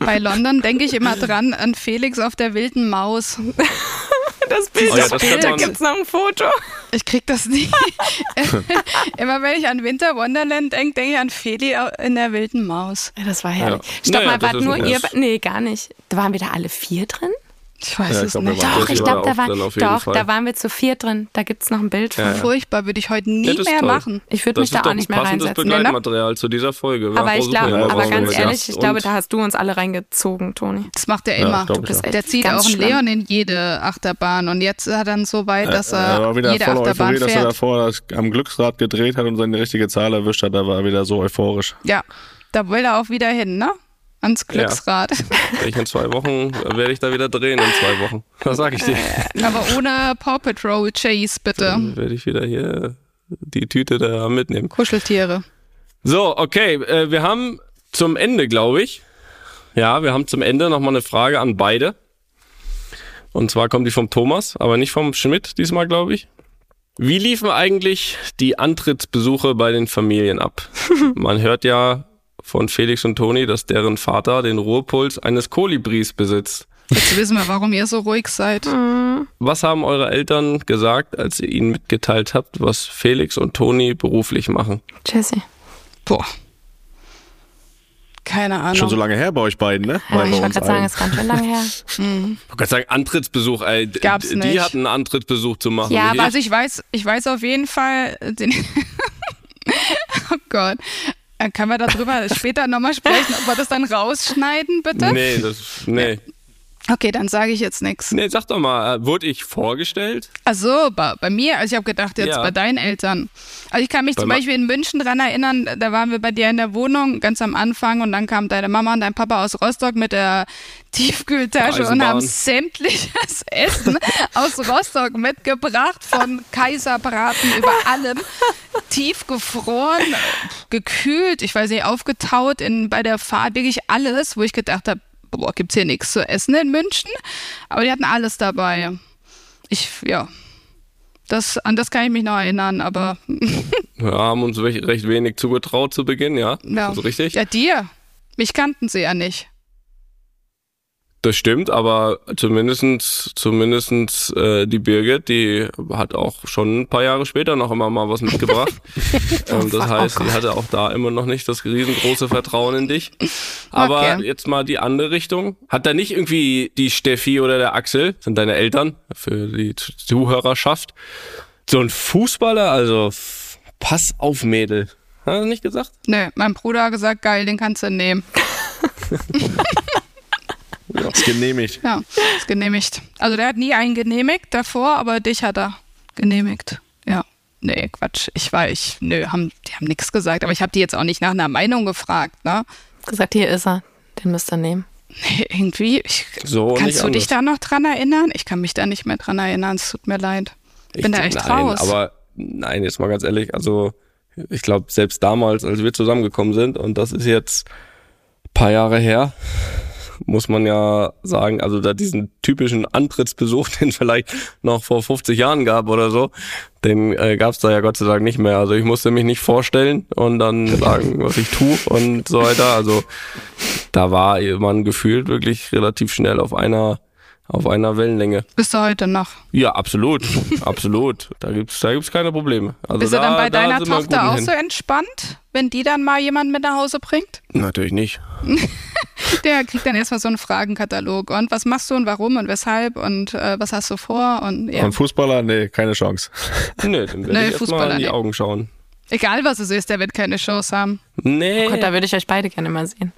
Bei London denke ich immer dran an Felix auf der wilden Maus. [LAUGHS] Das Bild, Oh ja, das könnte da man- gibt's noch ein Foto. Ich krieg das nie. [LAUGHS] immer wenn ich an Winter Wonderland denke, denke ich an Feli in der wilden Maus. Das war herrlich. Ja. Stopp Naja, mal, das wart nur ihr? Nee, gar nicht. Da waren wir da alle vier drin? Ich weiß Ja, ich es glaub, nicht. Doch, das ich glaube, da war doch, da waren wir zu vier drin. Da gibt's noch ein Bild von. Ja, ja. Furchtbar, würde ich heute nie Ja, das ist mehr toll. machen. Ich würde Das mich da ist auch nicht mehr reinsetzen. Begleitmaterial zu dieser Folge. War Aber ich glaube, Ja, aber ganz ehrlich, ich glaube, da hast du uns alle reingezogen, Toni. Das macht er Ja, immer. Du bist Der zieht auch einen. Leon in jede Achterbahn und jetzt ist er dann so weit, dass Er er wieder jede voller Achterbahn Euphorie, dass er fährt. davor das am Glücksrad gedreht hat und seine richtige Zahl erwischt hat. Da war er wieder so euphorisch. Ja, da will er auch wieder hin, ne? Ans Glücksrad. Ich in zwei Wochen äh, werde ich da wieder drehen in zwei Wochen. Was sag ich dir? Aber ohne Paw Patrol Chase, bitte. Dann werde ich wieder hier die Tüte da mitnehmen. Kuscheltiere. So, okay, äh, wir haben zum Ende, glaube ich. Ja, wir haben zum Ende nochmal eine Frage an beide. Und zwar kommt die vom Thomas, aber nicht vom Schmidt diesmal, glaube ich. Wie liefen eigentlich die Antrittsbesuche bei den Familien ab? [LAUGHS] Man hört ja von Felix und Toni, dass deren Vater den Ruhepuls eines Kolibris besitzt. Jetzt wissen wir, warum ihr so ruhig seid. Was haben eure Eltern gesagt, als ihr ihnen mitgeteilt habt, was Felix und Toni beruflich machen? Jesse. Boah. Keine Ahnung. Schon so lange her bei euch beiden, ne? Ja, Bei- ich wollte gerade sagen, allen. ist ganz schön lange her. [LAUGHS] Ich wollte sagen, Antrittsbesuch, ey. Gab's die nicht. hatten einen Antrittsbesuch zu machen. Ja, nicht aber ich. Also ich weiß, ich weiß auf jeden Fall den. [LAUGHS] oh Gott. Äh, Kann man darüber später nochmal sprechen, ob wir das dann rausschneiden, bitte? Nee, das, nee. Okay, dann sage ich jetzt nichts. Nee, sag doch mal, äh, wurde ich vorgestellt? Also bei, bei mir, also ich habe gedacht jetzt Ja. bei deinen Eltern. Also ich kann mich Bei zum Beispiel in München dran erinnern, da waren wir bei dir in der Wohnung ganz am Anfang und dann kam deine Mama und dein Papa aus Rostock mit der [LAUGHS] Tiefkühltasche und Eisenbahn. haben sämtliches [LAUGHS] Essen aus Rostock mitgebracht, von [LAUGHS] Kaiserbraten über allem, tiefgefroren, gekühlt, ich weiß nicht, aufgetaut in, bei der Fahrt, wirklich alles, wo ich gedacht habe, boah, gibt's hier nichts zu essen in München? Aber die hatten alles dabei. Ich, ja. Das, an das kann ich mich noch erinnern, aber [LAUGHS] Ja, haben uns recht, recht wenig zugetraut zu Beginn, ja. ja. Also richtig? Ja, dir. Mich kannten sie ja nicht. Das stimmt, aber zumindestens, zumindestens äh, die Birgit, die hat auch schon ein paar Jahre später noch immer mal was mitgebracht. [LAUGHS] ähm, das heißt, sie hatte auch da immer noch nicht das riesengroße Vertrauen in dich. Aber Okay. jetzt mal die andere Richtung. Hat da nicht irgendwie die Steffi oder der Axel, sind deine Eltern, für die Zu- Zuhörerschaft, so ein Fußballer, also pass auf Mädel. Hat er nicht gesagt? Nö, mein Bruder hat gesagt, geil, den kannst du nehmen. [LAUGHS] [LAUGHS] Ist genehmigt. Ja, ist genehmigt. Also der hat nie einen genehmigt davor, aber dich hat er genehmigt. Ja. Nee, Quatsch. Ich war, ich, nö, haben, die haben nichts gesagt, aber ich habe die jetzt auch nicht nach einer Meinung gefragt, ne? Gesagt, hier ist er. Den müsst ihr nehmen. Nee, irgendwie, ich, So kannst du dich da noch dran erinnern? Ich kann mich da nicht mehr dran erinnern, es tut mir leid. Ich bin da echt nein, raus. Aber nein, jetzt mal ganz ehrlich, also ich glaube, selbst damals, als wir zusammengekommen sind, und das ist jetzt ein paar Jahre her, muss man ja sagen, also da diesen typischen Antrittsbesuch, [LAUGHS] den es vielleicht noch vor 50 Jahren gab oder so, den äh, gab es da ja Gott sei Dank nicht mehr. Also ich musste mich nicht vorstellen und dann [LAUGHS] sagen, was ich tue und so weiter. Also da war man gefühlt wirklich relativ schnell auf einer auf einer Wellenlänge. Bist du heute noch? Ja, absolut, [LAUGHS] absolut. Da gibt's, da gibt's keine Probleme. Also Bist da, du dann bei da deiner Tochter auch hin. so entspannt, wenn die dann mal jemand mit nach Hause bringt? Natürlich nicht. [LAUGHS] Der kriegt dann erstmal so einen Fragenkatalog. Und was machst du und warum und weshalb und äh, was hast du vor? Und ja. Und Fußballer, nee, keine Chance. [LAUGHS] Nö, dann werde Nee, ich erst mal Fußballer in die nicht. Augen schauen. Egal was es ist, der wird keine Chance haben. Nee. Gott, da würde ich euch beide gerne mal sehen.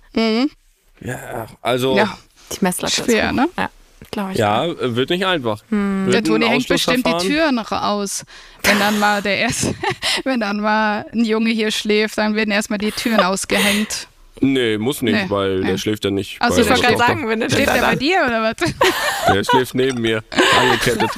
ja, also, Ja. Die Messlatte ist Schwer, ne? Ja, glaube ich. wird nicht einfach. Wird Der Toni hängt bestimmt die Ausschlussverfahren. Türen raus. Wenn dann mal der erste, [LAUGHS] wenn dann mal ein Junge hier schläft, dann werden erstmal die Türen ausgehängt. Nee, muss nicht, Nee, weil nee. der schläft ja nicht. Ach so, bei ich wollte gerade sagen, wenn du Schläft er bei dir oder was? Der schläft neben mir, [LAUGHS] angekettet.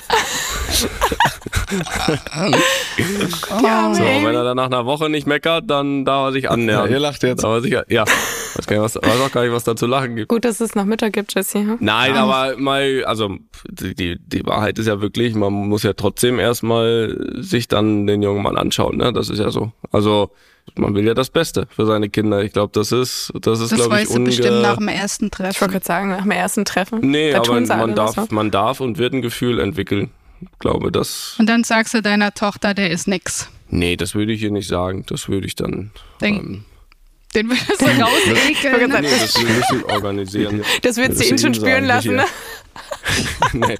Ja, So, wenn er dann nach einer Woche nicht meckert, dann darf er sich annähern. Ja, [LAUGHS] ihr lacht jetzt. Aber sicher, ja. Weiß, gar nicht, was, weiß auch gar nicht, was da zu lachen gibt. Gut, dass es noch Mittag gibt, Jesse. Hm? Nein, aber mal, also die, die Wahrheit ist ja wirklich, man muss ja trotzdem erstmal sich dann den jungen Mann anschauen, ne? Das ist ja so. Also man will ja das Beste für seine Kinder. Ich glaube, das ist, das ist, Das glaube ich, weißt du bestimmt unge... nach dem ersten Ich wollte Treffen. gerade sagen, nach dem ersten Treffen. Nee, da aber man darf, ne? man darf und wird ein Gefühl entwickeln. Glaube, das, Und dann sagst du deiner Tochter, der ist nix. nee, das würde ich ihr nicht sagen. Das würde ich dann, Denk- ähm, Den würdest du [LAUGHS] rausekeln. nee, das würde ich organisieren. Das Das sie sie schon spüren lassen, ne? nee,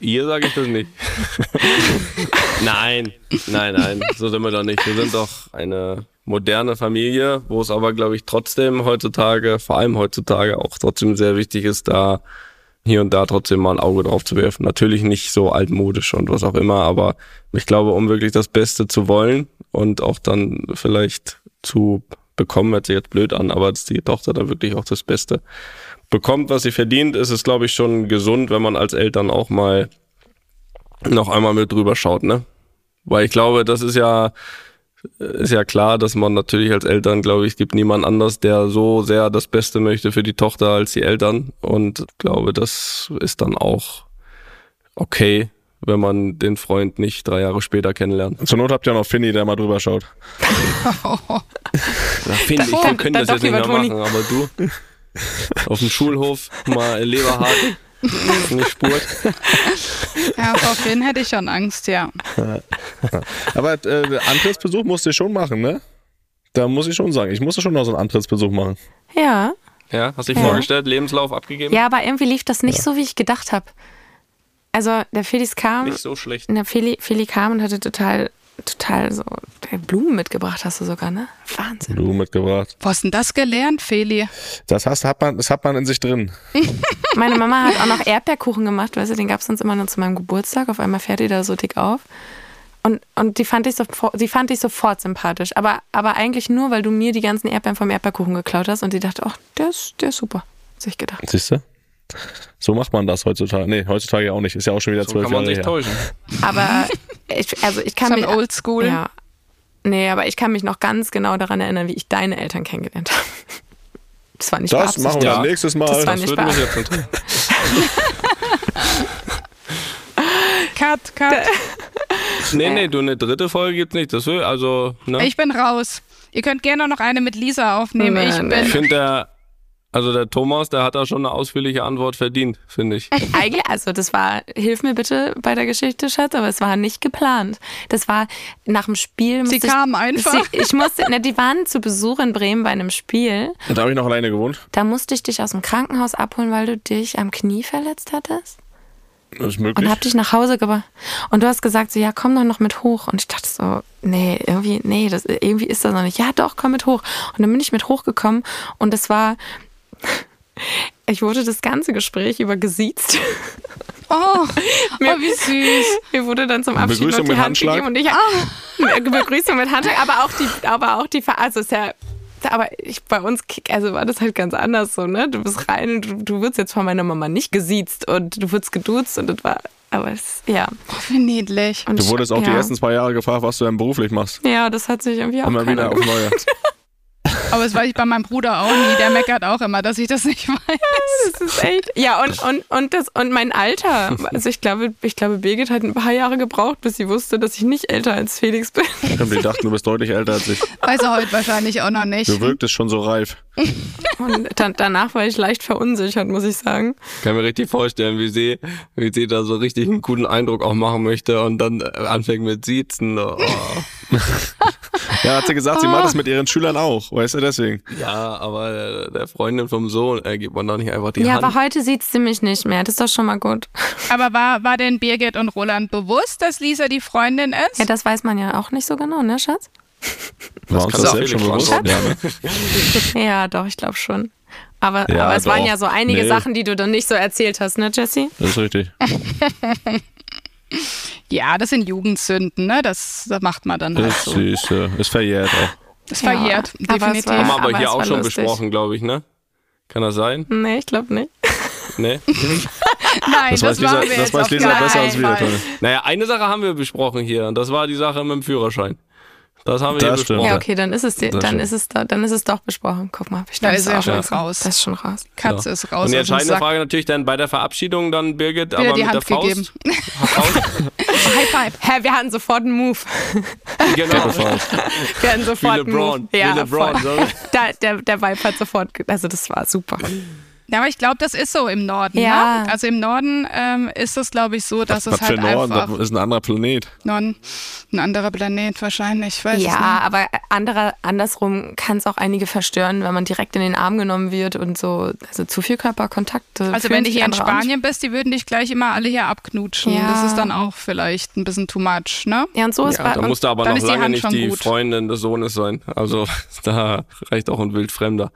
ihr sage ich das nicht. [LAUGHS] nein, nein, nein, so sind wir doch nicht. Wir sind doch eine moderne Familie, wo es aber, glaube ich, trotzdem heutzutage, vor allem heutzutage, auch trotzdem sehr wichtig ist, da hier und da trotzdem mal ein Auge drauf zu werfen. Natürlich nicht so altmodisch und was auch immer, aber ich glaube, um wirklich das Beste zu wollen und auch dann vielleicht zu bekommen, hört sich jetzt blöd an, aber dass die Tochter dann wirklich auch das Beste bekommt, was sie verdient, ist es, glaube ich, schon gesund, wenn man als Eltern auch mal noch einmal mit drüber schaut, ne? Weil ich glaube, das ist ja, ist ja klar, dass man natürlich als Eltern, glaube ich, gibt niemand anders, der so sehr das Beste möchte für die Tochter als die Eltern. Und ich glaube, das ist dann auch okay, wenn man den Freund nicht drei Jahre später kennenlernt. Zur Not habt ihr noch Finny, der mal drüber schaut. [LAUGHS] Finde ich, wir können das jetzt nicht mehr machen, aber du auf dem Schulhof mal Leberhart [LAUGHS] nicht spurt. [LAUGHS] Ja, vor Finn hätte ich schon Angst, ja. Aber äh, Antrittsbesuch musst du schon machen, ne? Da muss ich schon sagen, ich musste schon noch so einen Antrittsbesuch machen. Ja. Ja, hast dich Ja. vorgestellt, Lebenslauf abgegeben? Ja, aber irgendwie lief das nicht so, wie ich gedacht habe. Also, der Felix kam, Nicht so schlecht. der Feli, Feli kam und hatte total, total so äh, Blumen mitgebracht, hast du sogar, ne? Wahnsinn. Du mitgebracht. Wo hast denn das gelernt, Feli? Das hast, hat man, das hat man in sich drin. [LAUGHS] Meine Mama hat auch noch Erdbeerkuchen gemacht, weißt du, den gab es sonst immer nur zu meinem Geburtstag. Auf einmal fährt die da so dick auf. Und, und die, fand ich sofort, die fand ich sofort sympathisch. Aber, aber eigentlich nur, weil du mir die ganzen Erdbeeren vom Erdbeerkuchen geklaut hast und die dachte, ach, der ist, der ist super. Hat sich gedacht. Siehst du? So macht man das heutzutage. Nee, heutzutage auch nicht. Ist ja auch schon wieder So zwölf kann man Jahre sich her. täuschen. Aber [LAUGHS] ich, also ich kann Schon mich. oldschool. Ja. Nee, aber ich kann mich noch ganz genau daran erinnern, wie ich deine Eltern kennengelernt habe. [LAUGHS] Das war nicht Das machen wir Ja. dann nächstes Mal. Das war Das nicht würde mich jetzt interessieren. [LAUGHS] Cut, cut. Nee, nee, du, eine dritte Folge gibt's nicht. Das will, also, ne? Ich bin raus. Ihr könnt gerne noch eine mit Lisa aufnehmen. Nein, ich bin. Ich finde der, also der Thomas, der hat da schon eine ausführliche Antwort verdient, finde ich. [LAUGHS] Eigentlich, also das war, hilf mir bitte bei der Geschichte, Schatz, aber es war nicht geplant. Das war nach dem Spiel. Sie musste kamen ich, einfach. Sie, ich musste, ne, die waren zu Besuch in Bremen bei einem Spiel. Da habe ich noch alleine gewohnt. Da musste ich dich aus dem Krankenhaus abholen, weil du dich am Knie verletzt hattest. Das ist Und möglich. hab dich nach Hause gebracht. Und du hast gesagt, so, ja, komm doch noch mit hoch. Und ich dachte so, nee, irgendwie, nee, das, irgendwie ist das noch nicht. Ja, doch, komm mit hoch. Und dann bin ich mit hochgekommen und es war, [LAUGHS] ich wurde das ganze Gespräch über gesiezt. Oh, [LAUGHS] oh, wie süß. Mir wurde dann zum Abschied Begrüßung noch die mit Hand Handschlag? gegeben und ich ah. [LAUGHS] Begrüßung mit Handschlag, aber auch die, aber auch die, also ist ja, aber ich, bei uns, also war das halt ganz anders so, ne? Du bist rein und du, du wirst jetzt von meiner Mama nicht gesiezt und du wirst geduzt und das war, aber es, ja. Oh, wie niedlich. Und Du wurdest auch ja. die ersten zwei Jahre gefragt, was du denn beruflich machst. Ja, das hat sich irgendwie auch Immer wieder gemacht. Neue. Aber das weiß ich bei meinem Bruder auch nie. Der meckert auch immer, dass ich das nicht weiß. Das ist echt. Ja, und, und, und, das, und mein Alter. Also ich glaube, ich glaube, Birgit hat ein paar Jahre gebraucht, bis sie wusste, dass ich nicht älter als Felix bin. Stimmt, die dachten, du bist deutlich älter als ich. Weiß er heute wahrscheinlich auch noch nicht. Du wirktest schon so reif. Und dann, danach war ich leicht verunsichert, muss ich sagen. Kann mir richtig vorstellen, wie sie, wie sie da so richtig einen guten Eindruck auch machen möchte und dann äh, anfängt mit Siezen. Oh. [LAUGHS] Ja, hat sie gesagt, sie macht das mit ihren Schülern auch. Weißt du, deswegen. Ja, aber der, Freundin vom Sohn äh, gibt man doch nicht einfach die Ja, Hand. aber heute sieht sie mich nicht mehr. Das ist doch schon mal gut. Aber war, war denn Birgit und Roland bewusst, dass Lisa die Freundin ist? Ja, das weiß man ja auch nicht so genau, ne, Schatz? War uns das selbst schon bewusst? Ja, ne? Ja, doch, ich glaube schon. Aber, Ja, aber es waren doch. ja so einige Nee. Sachen, die du dann nicht so erzählt hast, ne, Jessie? Das ist richtig. [LAUGHS] Ja, das sind Jugendsünden, ne? Das, das macht man dann halt Das so. ist, äh, ist verjährt auch. Das ist verjährt, aber es definitiv. war- Haben wir aber, aber hier auch schon lustig. besprochen, glaube ich, ne? Kann das sein? Nee, ich glaube nicht. [LAUGHS] Nee? [LAUGHS] Nein, Das, das, weiß Lisa, das weiß Lisa besser als wir. Naja, eine Sache haben wir besprochen hier und das war die Sache mit dem Führerschein. Das haben wir Das hier stimmt. besprochen. Ja, okay, dann ist es, die, dann stimmt. ist es, da, dann ist es doch besprochen. Guck mal, ich Da ist das er auch schon raus. Das ist schon raus. Katze ist raus Und die entscheidende. Frage natürlich dann bei der Verabschiedung dann Birgit, Wieder aber die mit Hand der gegeben. [LAUGHS] Faust. Faust. [LAUGHS] High Five. Hä, wir hatten sofort einen Move. [LAUGHS] Genau. Wir hatten sofort Wie einen LeBron. Move. Ja, Wie LeBron, so. Da, der, der Vibe hat sofort, also das war super. Ja, aber ich glaube, das ist so im Norden. Ja. Ne? Also im Norden ähm, ist es, glaube ich, so, dass Was es für halt Norden? einfach Das ist ein anderer Planet. Norden, ein anderer Planet wahrscheinlich. Ich weiß Ja, nicht. aber anderer, andersrum kann es auch einige verstören, wenn man direkt in den Arm genommen wird und so, also zu viel Körperkontakt. Also wenn du hier in Spanien bist, die würden dich gleich immer alle hier abknutschen. Ja. Das ist dann auch vielleicht ein bisschen too much, ne? Ja, und so ist Ja, bei da uns. musste aber noch die lange Hand nicht die gut. Freundin des Sohnes sein. Also [LAUGHS] da reicht auch ein Wildfremder.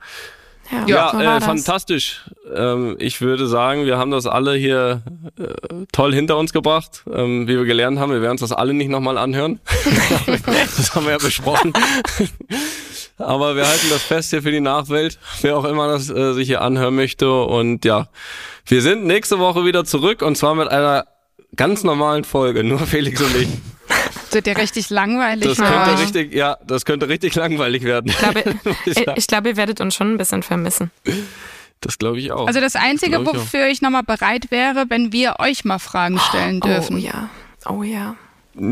Ja, Ja, äh, fantastisch. Ähm, ich würde sagen, wir haben das alle hier äh, toll hinter uns gebracht. Ähm, wie wir gelernt haben, wir werden uns das alle nicht nochmal anhören. [LAUGHS] das haben wir ja besprochen. [LAUGHS] Aber wir halten das fest hier für die Nachwelt, wer auch immer das äh, sich hier anhören möchte. Und ja, wir sind nächste Woche wieder zurück und zwar mit einer ganz normalen Folge, nur Felix und ich. Wird dir richtig langweilig. Das könnte euch. richtig, ja, das könnte richtig langweilig werden. Ich glaube, ich ich, sagen. ich glaube, ihr werdet uns schon ein bisschen vermissen. Das glaube ich auch. Also das Einzige, glaub ich auch. wofür ich nochmal bereit wäre, wenn wir euch mal Fragen stellen dürfen. Oh ja. Oh ja.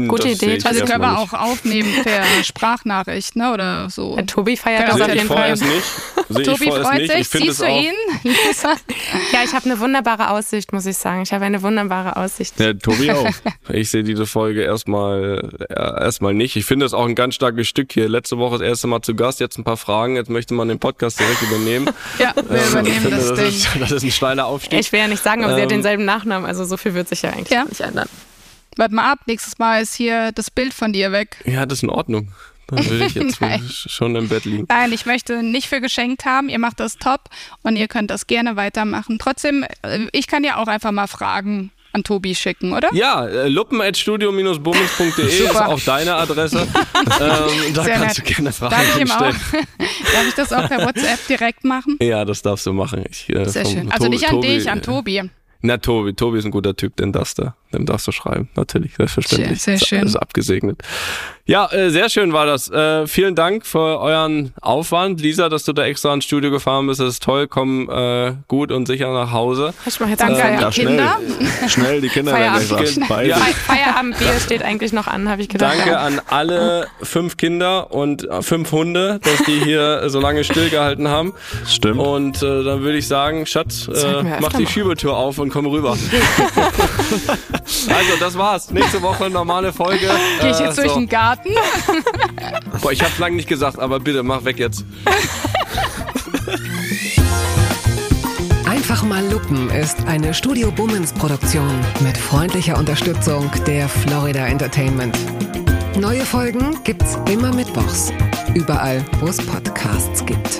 Gute das Idee. Also können wir auch aufnehmen per [LAUGHS] Sprachnachricht, ne? Oder so. Der Tobi feiert das auf jeden Fall. [LAUGHS] Tobi freut sich. Siehst du ihn? Lisa? [LAUGHS] Ja, ich habe eine wunderbare Aussicht, muss ich sagen. Ich habe eine wunderbare Aussicht. Ja, Tobi auch. Ich sehe diese Folge erstmal erstmal nicht. Ich finde es auch ein ganz starkes Stück hier. Letzte Woche das erste Mal zu Gast, jetzt ein paar Fragen. Jetzt möchte man den Podcast direkt übernehmen. Ja, wir Ähm, übernehmen finde, das das Ding. ist, das ist ein steiler Aufstieg. Ich will ja nicht sagen, aber sie hat Ähm, denselben Nachnamen, also so viel wird sich ja eigentlich Ja. nicht ändern. Warte mal ab, nächstes Mal ist hier das Bild von dir weg. ja, das ist in Ordnung. Dann will ich jetzt [LAUGHS] schon im Bett liegen. Nein, ich möchte nicht für geschenkt haben. Ihr macht das top und ihr könnt das gerne weitermachen. Trotzdem, äh, ich kann ja auch einfach mal Fragen an Tobi schicken, oder? Ja, äh, luppen.studio-bummens.de [LAUGHS] ist auch deine Adresse. [LAUGHS] ähm, da Sehr kannst nett. du gerne Fragen Darf ich, stellen. darf ich das auch per WhatsApp direkt machen? Ja, das darfst du machen. Ich, äh, Sehr schön. Also nicht an Tobi, dich, an äh, Tobi. Na, Tobi, Tobi ist ein guter Typ, den darfst du, dem darfst du schreiben. Natürlich, selbstverständlich. Sehr, sehr Ist schön. alles abgesegnet. Ja, äh, sehr schön war das. Äh, vielen Dank für euren Aufwand. Lisa, dass du da extra ins Studio gefahren bist, das ist toll. Komm äh, gut und sicher nach Hause. Ich mache jetzt Danke an Feierabend. die Kinder. [LAUGHS] Schnell, die Kinder werden gleich. Beide. Ja. Feierabendbier steht eigentlich noch an, habe ich gedacht. Danke an alle fünf Kinder und äh, fünf Hunde, dass die hier so lange stillgehalten haben. Stimmt. Und äh, dann würde ich sagen, Schatz, äh, mach die. Schiebetür auf und komm rüber. [LAUGHS] also, das war's. Nächste Woche normale Folge. Gehe ich Äh, jetzt durch so. den Garten? [LAUGHS] Boah, ich hab's lange nicht gesagt, aber bitte, mach weg jetzt. [LAUGHS] Einfach mal Lupen ist eine Studio Bummens Produktion mit freundlicher Unterstützung der Florida Entertainment. Neue Folgen gibt's immer mittwochs. Überall, wo es Podcasts gibt.